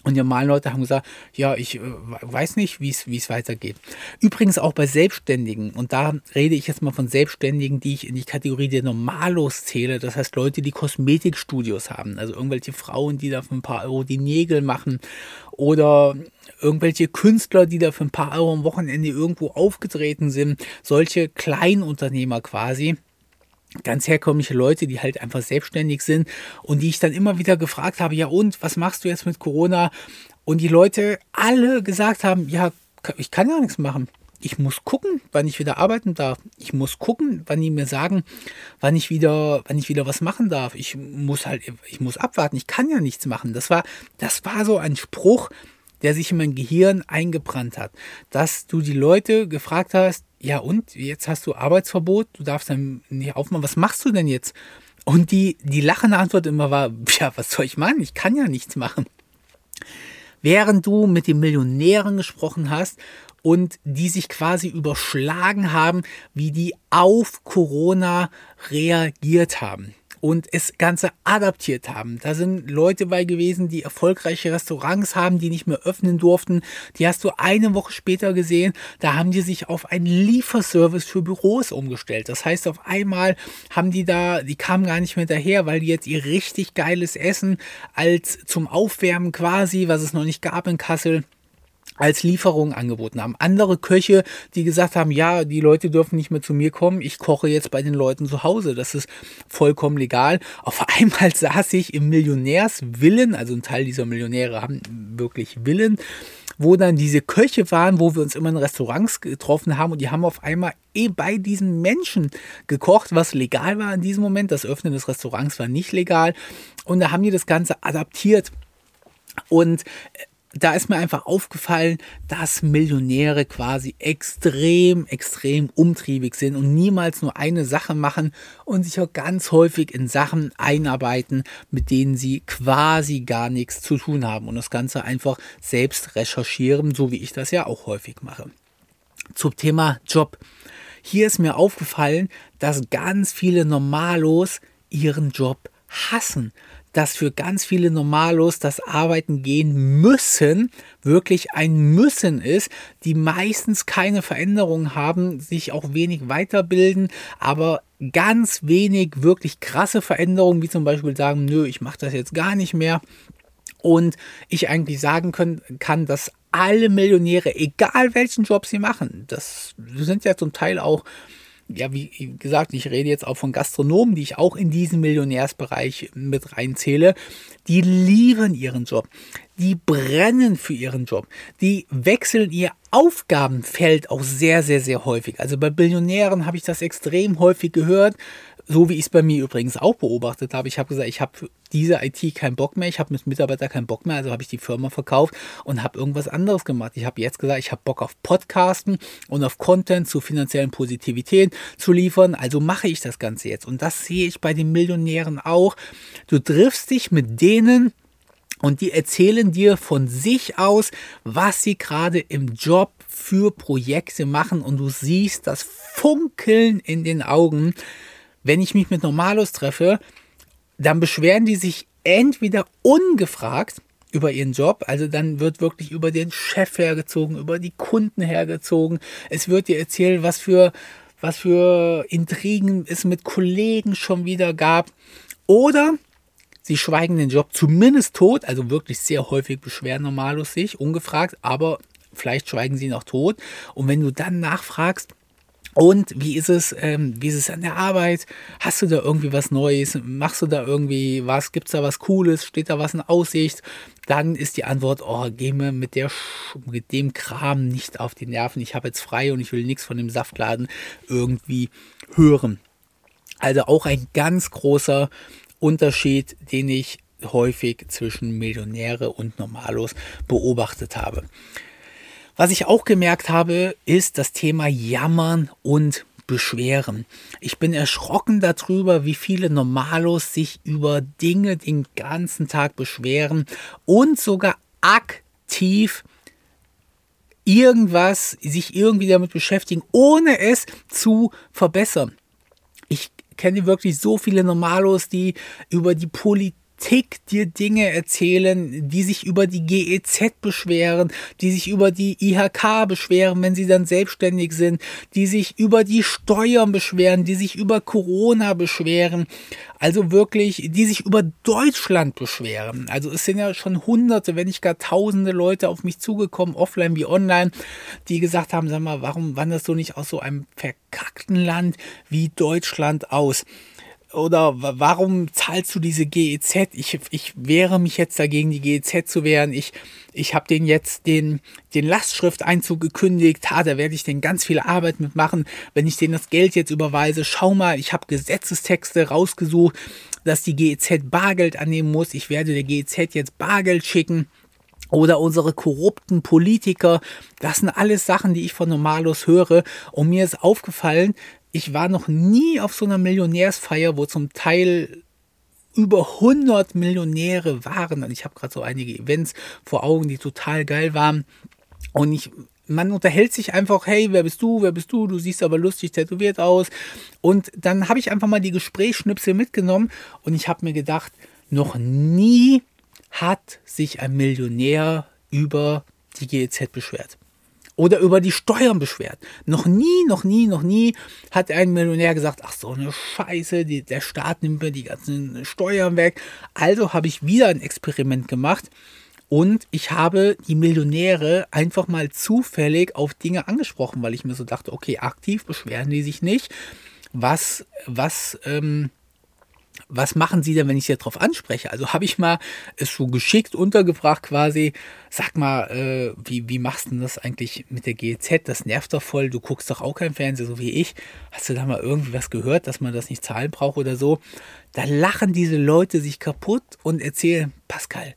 [SPEAKER 1] Und die normalen Leute haben gesagt, ja, ich äh, weiß nicht, wie es weitergeht. Übrigens auch bei Selbstständigen, und da rede ich jetzt mal von Selbstständigen, die ich in die Kategorie der Normalos zähle. Das heißt Leute, die Kosmetikstudios haben. Also irgendwelche Frauen, die da für ein paar Euro die Nägel machen. Oder irgendwelche Künstler, die da für ein paar Euro am Wochenende irgendwo aufgetreten sind. Solche Kleinunternehmer quasi ganz herkömmliche Leute, die halt einfach selbstständig sind und die ich dann immer wieder gefragt habe, ja und, was machst du jetzt mit Corona? Und die Leute alle gesagt haben, ja, ich kann ja nichts machen. Ich muss gucken, wann ich wieder arbeiten darf. Ich muss gucken, wann die mir sagen, wann ich wieder, wann ich wieder was machen darf. Ich muss halt, ich muss abwarten. Ich kann ja nichts machen. Das war, das war so ein Spruch, der sich in mein Gehirn eingebrannt hat, dass du die Leute gefragt hast, ja und, jetzt hast du Arbeitsverbot, du darfst dann nicht aufmachen, was machst du denn jetzt? Und die, die lachende Antwort immer war, ja, was soll ich machen? Ich kann ja nichts machen. Während du mit den Millionären gesprochen hast und die sich quasi überschlagen haben, wie die auf Corona reagiert haben und es Ganze adaptiert haben. Da sind Leute bei gewesen, die erfolgreiche Restaurants haben, die nicht mehr öffnen durften. Die hast du eine Woche später gesehen. Da haben die sich auf einen Lieferservice für Büros umgestellt. Das heißt, auf einmal haben die da, die kamen gar nicht mehr daher, weil die jetzt ihr richtig geiles Essen als zum Aufwärmen quasi, was es noch nicht gab in Kassel, als Lieferung angeboten haben. Andere Köche, die gesagt haben, ja, die Leute dürfen nicht mehr zu mir kommen, ich koche jetzt bei den Leuten zu Hause. Das ist vollkommen legal. Auf einmal saß ich im Millionärswillen, also ein Teil dieser Millionäre haben wirklich Willen, wo dann diese Köche waren, wo wir uns immer in Restaurants getroffen haben und die haben auf einmal eh bei diesen Menschen gekocht, was legal war in diesem Moment. Das Öffnen des Restaurants war nicht legal und da haben die das Ganze adaptiert. Und äh, da ist mir einfach aufgefallen, dass Millionäre quasi extrem, extrem umtriebig sind und niemals nur eine Sache machen und sich auch ganz häufig in Sachen einarbeiten, mit denen sie quasi gar nichts zu tun haben und das Ganze einfach selbst recherchieren, so wie ich das ja auch häufig mache. Zum Thema Job. Hier ist mir aufgefallen, dass ganz viele Normalos ihren Job hassen dass für ganz viele Normalos das Arbeiten gehen müssen wirklich ein Müssen ist, die meistens keine Veränderungen haben, sich auch wenig weiterbilden, aber ganz wenig wirklich krasse Veränderungen, wie zum Beispiel sagen, nö, ich mache das jetzt gar nicht mehr. Und ich eigentlich sagen können, kann, dass alle Millionäre, egal welchen Job sie machen, das sind ja zum Teil auch ja, wie gesagt, ich rede jetzt auch von Gastronomen, die ich auch in diesen Millionärsbereich mit reinzähle, die lieben ihren Job. Die brennen für ihren Job. Die wechseln ihr Aufgabenfeld auch sehr, sehr, sehr häufig. Also bei Billionären habe ich das extrem häufig gehört so wie ich es bei mir übrigens auch beobachtet habe. Ich habe gesagt, ich habe diese IT keinen Bock mehr, ich habe mit Mitarbeiter keinen Bock mehr, also habe ich die Firma verkauft und habe irgendwas anderes gemacht. Ich habe jetzt gesagt, ich habe Bock auf Podcasten und auf Content zu finanziellen Positivität zu liefern, also mache ich das Ganze jetzt. Und das sehe ich bei den Millionären auch. Du triffst dich mit denen, und die erzählen dir von sich aus, was sie gerade im Job für Projekte machen und du siehst das Funkeln in den Augen wenn ich mich mit Normalos treffe, dann beschweren die sich entweder ungefragt über ihren Job, also dann wird wirklich über den Chef hergezogen, über die Kunden hergezogen. Es wird dir erzählt, was für was für Intrigen es mit Kollegen schon wieder gab. Oder sie schweigen den Job zumindest tot, also wirklich sehr häufig beschweren Normalos sich, ungefragt, aber vielleicht schweigen sie noch tot. Und wenn du dann nachfragst, und wie ist es, ähm, wie ist es an der Arbeit? Hast du da irgendwie was Neues? Machst du da irgendwie was? Gibt es da was Cooles? Steht da was in Aussicht? Dann ist die Antwort, oh, geh mir mit, der, mit dem Kram nicht auf die Nerven. Ich habe jetzt frei und ich will nichts von dem Saftladen irgendwie hören. Also auch ein ganz großer Unterschied, den ich häufig zwischen Millionäre und Normalos beobachtet habe. Was ich auch gemerkt habe, ist das Thema Jammern und Beschweren. Ich bin erschrocken darüber, wie viele Normalos sich über Dinge den ganzen Tag beschweren und sogar aktiv irgendwas, sich irgendwie damit beschäftigen, ohne es zu verbessern. Ich kenne wirklich so viele Normalos, die über die Politik Tick dir Dinge erzählen, die sich über die GEZ beschweren, die sich über die IHK beschweren, wenn sie dann selbstständig sind, die sich über die Steuern beschweren, die sich über Corona beschweren, also wirklich, die sich über Deutschland beschweren. Also es sind ja schon hunderte, wenn nicht gar tausende Leute auf mich zugekommen, offline wie online, die gesagt haben, sag mal, warum wanderst du nicht aus so einem verkackten Land wie Deutschland aus? Oder warum zahlst du diese GEZ? Ich, ich wehre mich jetzt dagegen, die GEZ zu wehren. Ich, ich habe den jetzt den, den Lastschrifteinzug gekündigt. Ha, da werde ich den ganz viel Arbeit mitmachen, wenn ich denen das Geld jetzt überweise. Schau mal, ich habe Gesetzestexte rausgesucht, dass die GEZ Bargeld annehmen muss. Ich werde der GEZ jetzt Bargeld schicken oder unsere korrupten Politiker. Das sind alles Sachen, die ich von Normalos höre. Und mir ist aufgefallen, ich war noch nie auf so einer Millionärsfeier, wo zum Teil über 100 Millionäre waren. Und ich habe gerade so einige Events vor Augen, die total geil waren. Und ich, man unterhält sich einfach, hey, wer bist du, wer bist du, du siehst aber lustig tätowiert aus. Und dann habe ich einfach mal die Gesprächsschnipsel mitgenommen und ich habe mir gedacht, noch nie hat sich ein Millionär über die GEZ beschwert oder über die Steuern beschwert. Noch nie, noch nie, noch nie hat ein Millionär gesagt, ach so eine Scheiße, die, der Staat nimmt mir die ganzen Steuern weg. Also habe ich wieder ein Experiment gemacht und ich habe die Millionäre einfach mal zufällig auf Dinge angesprochen, weil ich mir so dachte, okay, aktiv beschweren die sich nicht. Was, was, ähm, was machen Sie denn, wenn ich Sie darauf anspreche? Also habe ich mal es so geschickt untergebracht quasi, sag mal, äh, wie, wie machst du denn das eigentlich mit der GEZ? Das nervt doch voll, du guckst doch auch kein Fernsehen, so wie ich. Hast du da mal irgendwie was gehört, dass man das nicht zahlen braucht oder so? Da lachen diese Leute sich kaputt und erzählen, Pascal,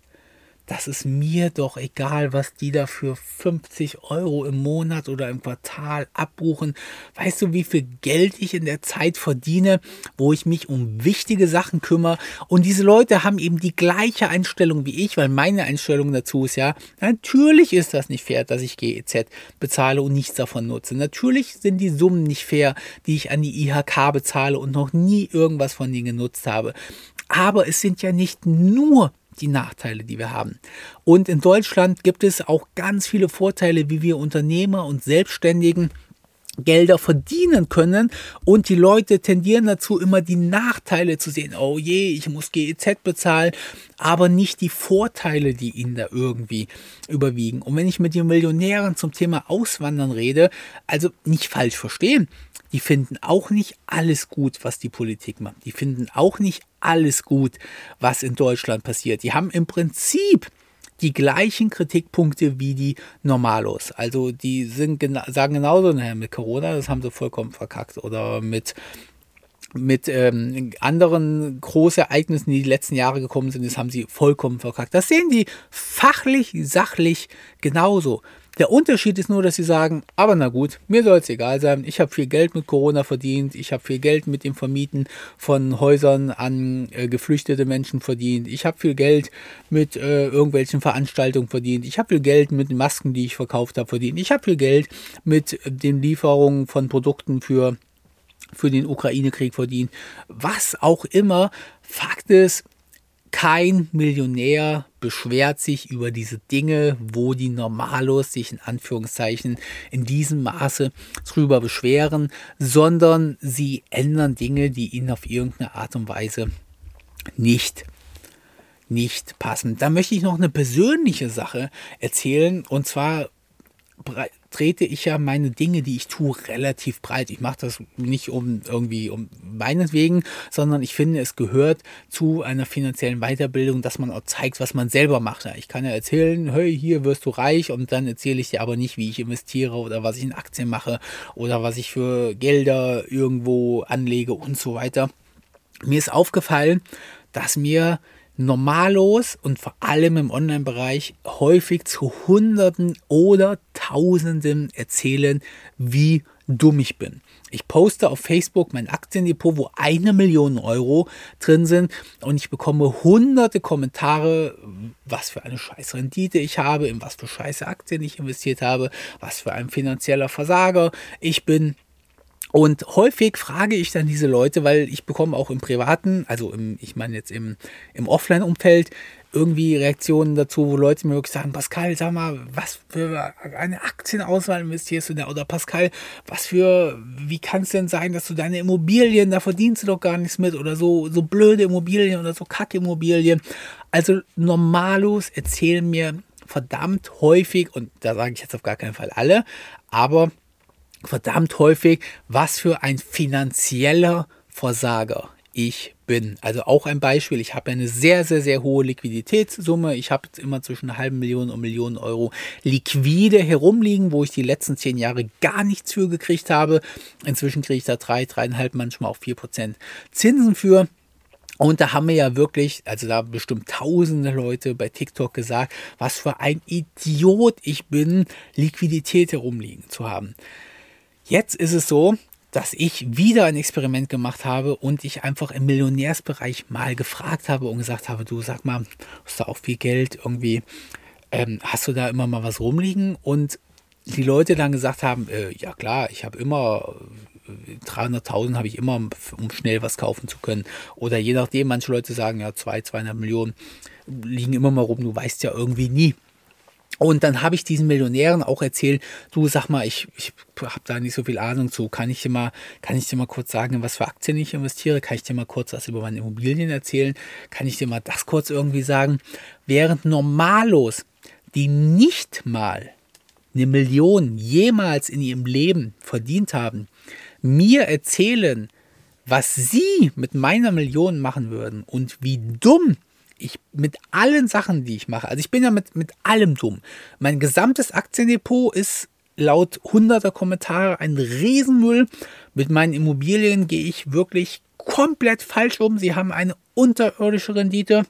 [SPEAKER 1] das ist mir doch egal, was die da für 50 Euro im Monat oder im Quartal abbuchen. Weißt du, wie viel Geld ich in der Zeit verdiene, wo ich mich um wichtige Sachen kümmere? Und diese Leute haben eben die gleiche Einstellung wie ich, weil meine Einstellung dazu ist ja, natürlich ist das nicht fair, dass ich GEZ bezahle und nichts davon nutze. Natürlich sind die Summen nicht fair, die ich an die IHK bezahle und noch nie irgendwas von denen genutzt habe. Aber es sind ja nicht nur die Nachteile, die wir haben. Und in Deutschland gibt es auch ganz viele Vorteile, wie wir Unternehmer und Selbstständigen Gelder verdienen können und die Leute tendieren dazu, immer die Nachteile zu sehen. Oh je, ich muss GEZ bezahlen, aber nicht die Vorteile, die ihnen da irgendwie überwiegen. Und wenn ich mit den Millionären zum Thema Auswandern rede, also nicht falsch verstehen, die finden auch nicht alles gut, was die Politik macht. Die finden auch nicht alles gut, was in Deutschland passiert. Die haben im Prinzip die gleichen Kritikpunkte wie die Normalos. Also die sind sagen genauso, naja, mit Corona, das haben sie vollkommen verkackt. Oder mit mit ähm, anderen Großereignissen, die die letzten Jahre gekommen sind, das haben sie vollkommen verkackt. Das sehen die fachlich, sachlich genauso. Der Unterschied ist nur, dass sie sagen, aber na gut, mir soll es egal sein. Ich habe viel Geld mit Corona verdient. Ich habe viel Geld mit dem Vermieten von Häusern an äh, geflüchtete Menschen verdient. Ich habe viel Geld mit äh, irgendwelchen Veranstaltungen verdient. Ich habe viel Geld mit den Masken, die ich verkauft habe, verdient. Ich habe viel Geld mit äh, den Lieferungen von Produkten für für den Ukraine-Krieg verdient. Was auch immer. Fakt ist, kein Millionär beschwert sich über diese Dinge, wo die Normalos sich in Anführungszeichen in diesem Maße drüber beschweren, sondern sie ändern Dinge, die ihnen auf irgendeine Art und Weise nicht nicht passen. Da möchte ich noch eine persönliche Sache erzählen und zwar trete ich ja meine Dinge, die ich tue, relativ breit. Ich mache das nicht um irgendwie um meinetwegen, sondern ich finde, es gehört zu einer finanziellen Weiterbildung, dass man auch zeigt, was man selber macht. Ich kann ja erzählen, hey, hier wirst du reich und dann erzähle ich dir aber nicht, wie ich investiere oder was ich in Aktien mache oder was ich für Gelder irgendwo anlege und so weiter. Mir ist aufgefallen, dass mir normallos und vor allem im Online-Bereich häufig zu Hunderten oder Tausenden erzählen, wie dumm ich bin. Ich poste auf Facebook mein Aktiendepot, wo eine Million Euro drin sind und ich bekomme hunderte Kommentare, was für eine scheiß Rendite ich habe, in was für scheiße Aktien ich investiert habe, was für ein finanzieller Versager ich bin. Und häufig frage ich dann diese Leute, weil ich bekomme auch im privaten, also im, ich meine jetzt im, im Offline-Umfeld, irgendwie Reaktionen dazu, wo Leute mir wirklich sagen, Pascal, sag mal, was für eine Aktienauswahl investierst du da? Oder Pascal, was für, wie kann es denn sein, dass du deine Immobilien, da verdienst du doch gar nichts mit oder so, so blöde Immobilien oder so Kackimmobilien. Also normalos erzählen mir verdammt häufig, und da sage ich jetzt auf gar keinen Fall alle, aber verdammt häufig, was für ein finanzieller Versager ich bin. Also auch ein Beispiel, ich habe eine sehr, sehr, sehr hohe Liquiditätssumme. Ich habe jetzt immer zwischen einer halben Million und Millionen Euro liquide herumliegen, wo ich die letzten zehn Jahre gar nichts für gekriegt habe. Inzwischen kriege ich da drei, dreieinhalb, manchmal auch vier Prozent Zinsen für. Und da haben wir ja wirklich, also da bestimmt tausende Leute bei TikTok gesagt, was für ein Idiot ich bin, Liquidität herumliegen zu haben. Jetzt ist es so, dass ich wieder ein Experiment gemacht habe und ich einfach im Millionärsbereich mal gefragt habe und gesagt habe, du sag mal, hast du auch viel Geld irgendwie, ähm, hast du da immer mal was rumliegen? Und die Leute dann gesagt haben, äh, ja klar, ich habe immer 300.000 äh, habe ich immer, um schnell was kaufen zu können. Oder je nachdem, manche Leute sagen, ja, 2, 200 Millionen liegen immer mal rum, du weißt ja irgendwie nie. Und dann habe ich diesen Millionären auch erzählt, du sag mal, ich, ich habe da nicht so viel Ahnung zu. Kann ich dir mal, kann ich dir mal kurz sagen, was für Aktien ich investiere? Kann ich dir mal kurz was über meine Immobilien erzählen? Kann ich dir mal das kurz irgendwie sagen? Während normallos, die nicht mal eine Million jemals in ihrem Leben verdient haben, mir erzählen, was sie mit meiner Million machen würden und wie dumm ich mit allen Sachen, die ich mache, also ich bin ja mit, mit allem dumm. Mein gesamtes Aktiendepot ist laut hunderter Kommentare ein Riesenmüll. Mit meinen Immobilien gehe ich wirklich komplett falsch um. Sie haben eine unterirdische Rendite.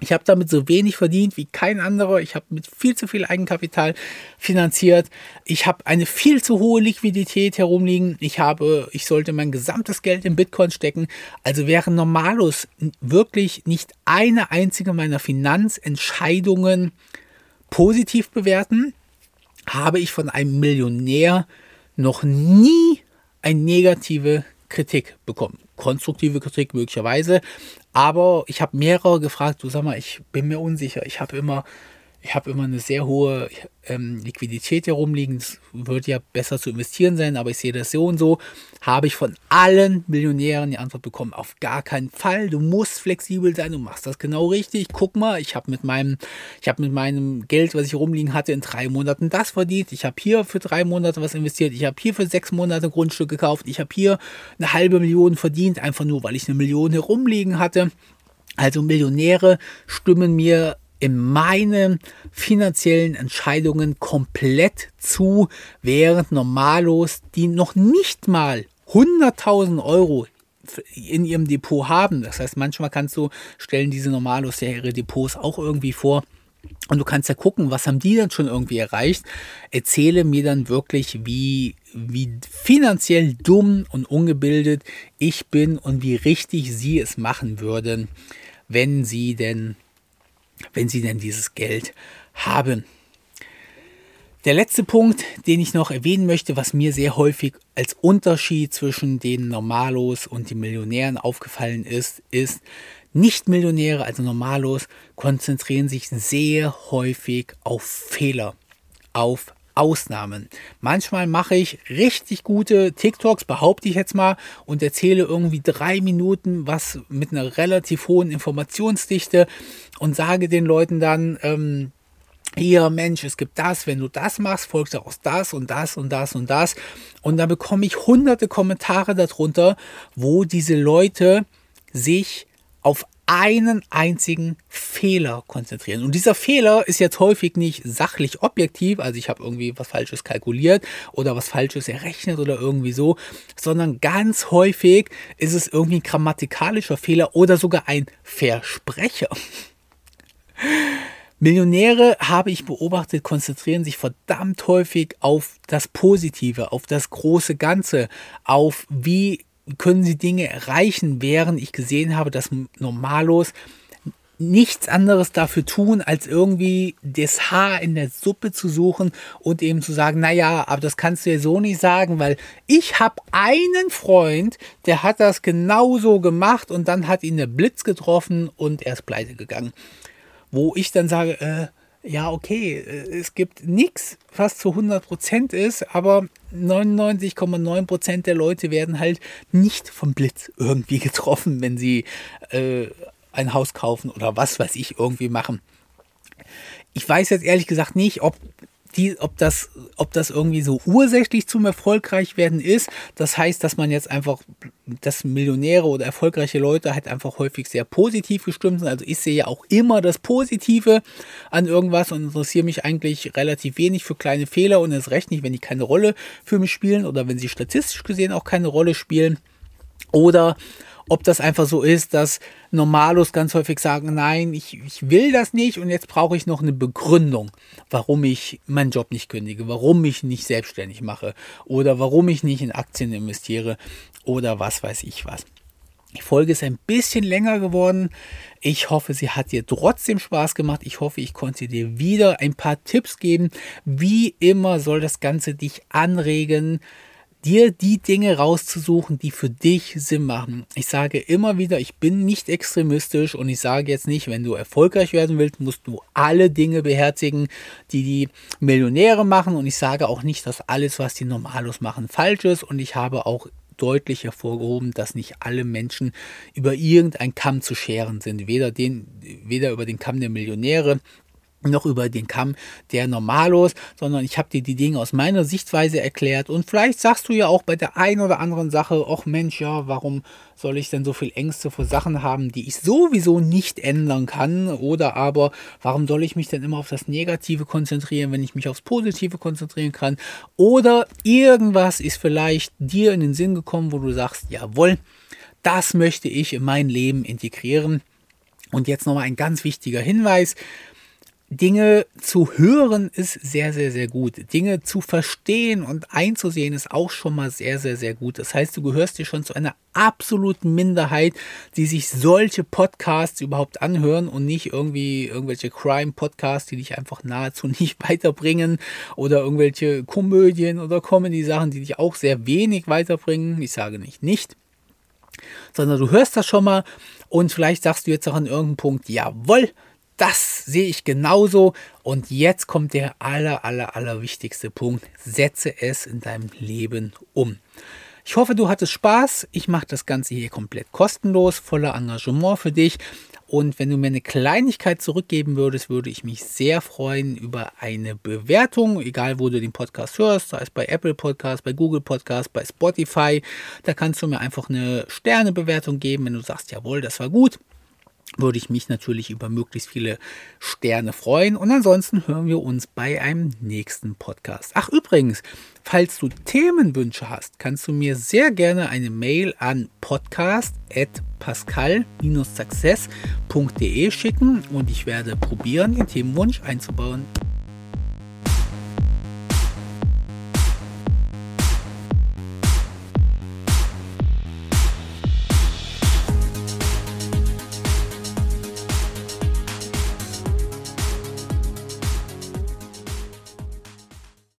[SPEAKER 1] Ich habe damit so wenig verdient wie kein anderer. Ich habe mit viel zu viel Eigenkapital finanziert. Ich habe eine viel zu hohe Liquidität herumliegen. Ich habe, ich sollte mein gesamtes Geld in Bitcoin stecken. Also wäre Normalus wirklich nicht eine einzige meiner Finanzentscheidungen positiv bewerten, habe ich von einem Millionär noch nie eine negative Kritik bekommen. Konstruktive Kritik möglicherweise, aber ich habe mehrere gefragt, du sag mal, ich bin mir unsicher. Ich habe immer, Ich habe immer eine sehr hohe ähm, Liquidität herumliegen. Es wird ja besser zu investieren sein, aber ich sehe das so und so. Habe ich von allen Millionären die Antwort bekommen, auf gar keinen Fall. Du musst flexibel sein, du machst das genau richtig. Guck mal, ich habe mit meinem, ich habe mit meinem Geld, was ich rumliegen hatte, in drei Monaten das verdient. Ich habe hier für drei Monate was investiert. Ich habe hier für sechs Monate Grundstück gekauft. Ich habe hier eine halbe Million verdient, einfach nur, weil ich eine Million herumliegen hatte. Also Millionäre stimmen mir in meinen finanziellen Entscheidungen komplett zu, während Normalos, die noch nicht mal 100.000 Euro in ihrem Depot haben. Das heißt, manchmal kannst du, stellen diese Normalos ja ihre Depots auch irgendwie vor. Und du kannst ja gucken, was haben die denn schon irgendwie erreicht. Erzähle mir dann wirklich, wie, wie finanziell dumm und ungebildet ich bin und wie richtig sie es machen würden, wenn sie denn wenn sie denn dieses Geld haben. Der letzte Punkt, den ich noch erwähnen möchte, was mir sehr häufig als Unterschied zwischen den Normalos und den Millionären aufgefallen ist, ist, Nicht-Millionäre, also Normalos, konzentrieren sich sehr häufig auf Fehler, auf Ausnahmen. Manchmal mache ich richtig gute TikToks, behaupte ich jetzt mal, und erzähle irgendwie drei Minuten was mit einer relativ hohen Informationsdichte und sage den Leuten dann, ähm, hier Mensch, es gibt das, wenn du das machst, folgt daraus das und das und das und das. Und da bekomme ich hunderte Kommentare darunter, wo diese Leute sich auf einen einzigen Fehler konzentrieren. Und dieser Fehler ist jetzt häufig nicht sachlich objektiv, also ich habe irgendwie was Falsches kalkuliert oder was Falsches errechnet oder irgendwie so, sondern ganz häufig ist es irgendwie ein grammatikalischer Fehler oder sogar ein Versprecher. Millionäre, habe ich beobachtet, konzentrieren sich verdammt häufig auf das Positive, auf das große Ganze, auf wie können sie Dinge erreichen, während ich gesehen habe, dass Normalos nichts anderes dafür tun, als irgendwie das Haar in der Suppe zu suchen und eben zu sagen, naja, aber das kannst du ja so nicht sagen, weil ich habe einen Freund, der hat das genauso gemacht und dann hat ihn der Blitz getroffen und er ist pleite gegangen. Wo ich dann sage, äh, ja, okay, äh, es gibt nichts, was zu 100% ist, aber 99,9% der Leute werden halt nicht vom Blitz irgendwie getroffen, wenn sie äh, ein Haus kaufen oder was weiß ich irgendwie machen. Ich weiß jetzt ehrlich gesagt nicht, ob die, ob das, ob das irgendwie so ursächlich zum Erfolgreichwerden ist. Das heißt, dass man jetzt einfach, dass Millionäre oder erfolgreiche Leute halt einfach häufig sehr positiv gestimmt sind. Also ich sehe ja auch immer das Positive an irgendwas und interessiere mich eigentlich relativ wenig für kleine Fehler und es recht nicht, wenn die keine Rolle für mich spielen oder wenn sie statistisch gesehen auch keine Rolle spielen. Oder ob das einfach so ist, dass Normalos ganz häufig sagen, nein, ich, ich will das nicht und jetzt brauche ich noch eine Begründung, warum ich meinen Job nicht kündige, warum ich nicht selbstständig mache oder warum ich nicht in Aktien investiere oder was weiß ich was. Die Folge ist ein bisschen länger geworden. Ich hoffe, sie hat dir trotzdem Spaß gemacht. Ich hoffe, ich konnte dir wieder ein paar Tipps geben. Wie immer soll das Ganze dich anregen, dir die Dinge rauszusuchen, die für dich Sinn machen. Ich sage immer wieder, ich bin nicht extremistisch und ich sage jetzt nicht, wenn du erfolgreich werden willst, musst du alle Dinge beherzigen, die die Millionäre machen und ich sage auch nicht, dass alles, was die Normalos machen, falsch ist und ich habe auch deutlich hervorgehoben, dass nicht alle Menschen über irgendein Kamm zu scheren sind. Weder, den, weder über den Kamm der Millionäre noch über den Kamm der Normalos, sondern ich habe dir die Dinge aus meiner Sichtweise erklärt und vielleicht sagst du ja auch bei der einen oder anderen Sache, ach Mensch, ja, warum soll ich denn so viel Ängste vor Sachen haben, die ich sowieso nicht ändern kann oder aber warum soll ich mich denn immer auf das Negative konzentrieren, wenn ich mich aufs Positive konzentrieren kann oder irgendwas ist vielleicht dir in den Sinn gekommen, wo du sagst, jawohl, das möchte ich in mein Leben integrieren. Und jetzt nochmal ein ganz wichtiger Hinweis. Dinge zu hören ist sehr, sehr, sehr gut. Dinge zu verstehen und einzusehen ist auch schon mal sehr, sehr, sehr gut. Das heißt, du gehörst dir schon zu einer absoluten Minderheit, die sich solche Podcasts überhaupt anhören und nicht irgendwie irgendwelche Crime-Podcasts, die dich einfach nahezu nicht weiterbringen oder irgendwelche Komödien oder Comedy-Sachen, die dich auch sehr wenig weiterbringen. Ich sage nicht nicht sondern du hörst das schon mal und vielleicht sagst du jetzt auch an irgendeinem Punkt, jawohl, Das sehe ich genauso. Und jetzt kommt der aller, aller, aller wichtigste Punkt. Setze es in deinem Leben um. Ich hoffe, du hattest Spaß. Ich mache das Ganze hier komplett kostenlos, voller Engagement für dich. Und wenn du mir eine Kleinigkeit zurückgeben würdest, würde ich mich sehr freuen über eine Bewertung, egal wo du den Podcast hörst, sei es bei Apple Podcast, bei Google Podcast, bei Spotify. Da kannst du mir einfach eine Sternebewertung geben, wenn du sagst, jawohl, das war gut würde ich mich natürlich über möglichst viele Sterne freuen. Und ansonsten hören wir uns bei einem nächsten Podcast. Ach übrigens, falls du Themenwünsche hast, kannst du mir sehr gerne eine Mail an podcast.pascal-success.de schicken und ich werde probieren, den Themenwunsch einzubauen.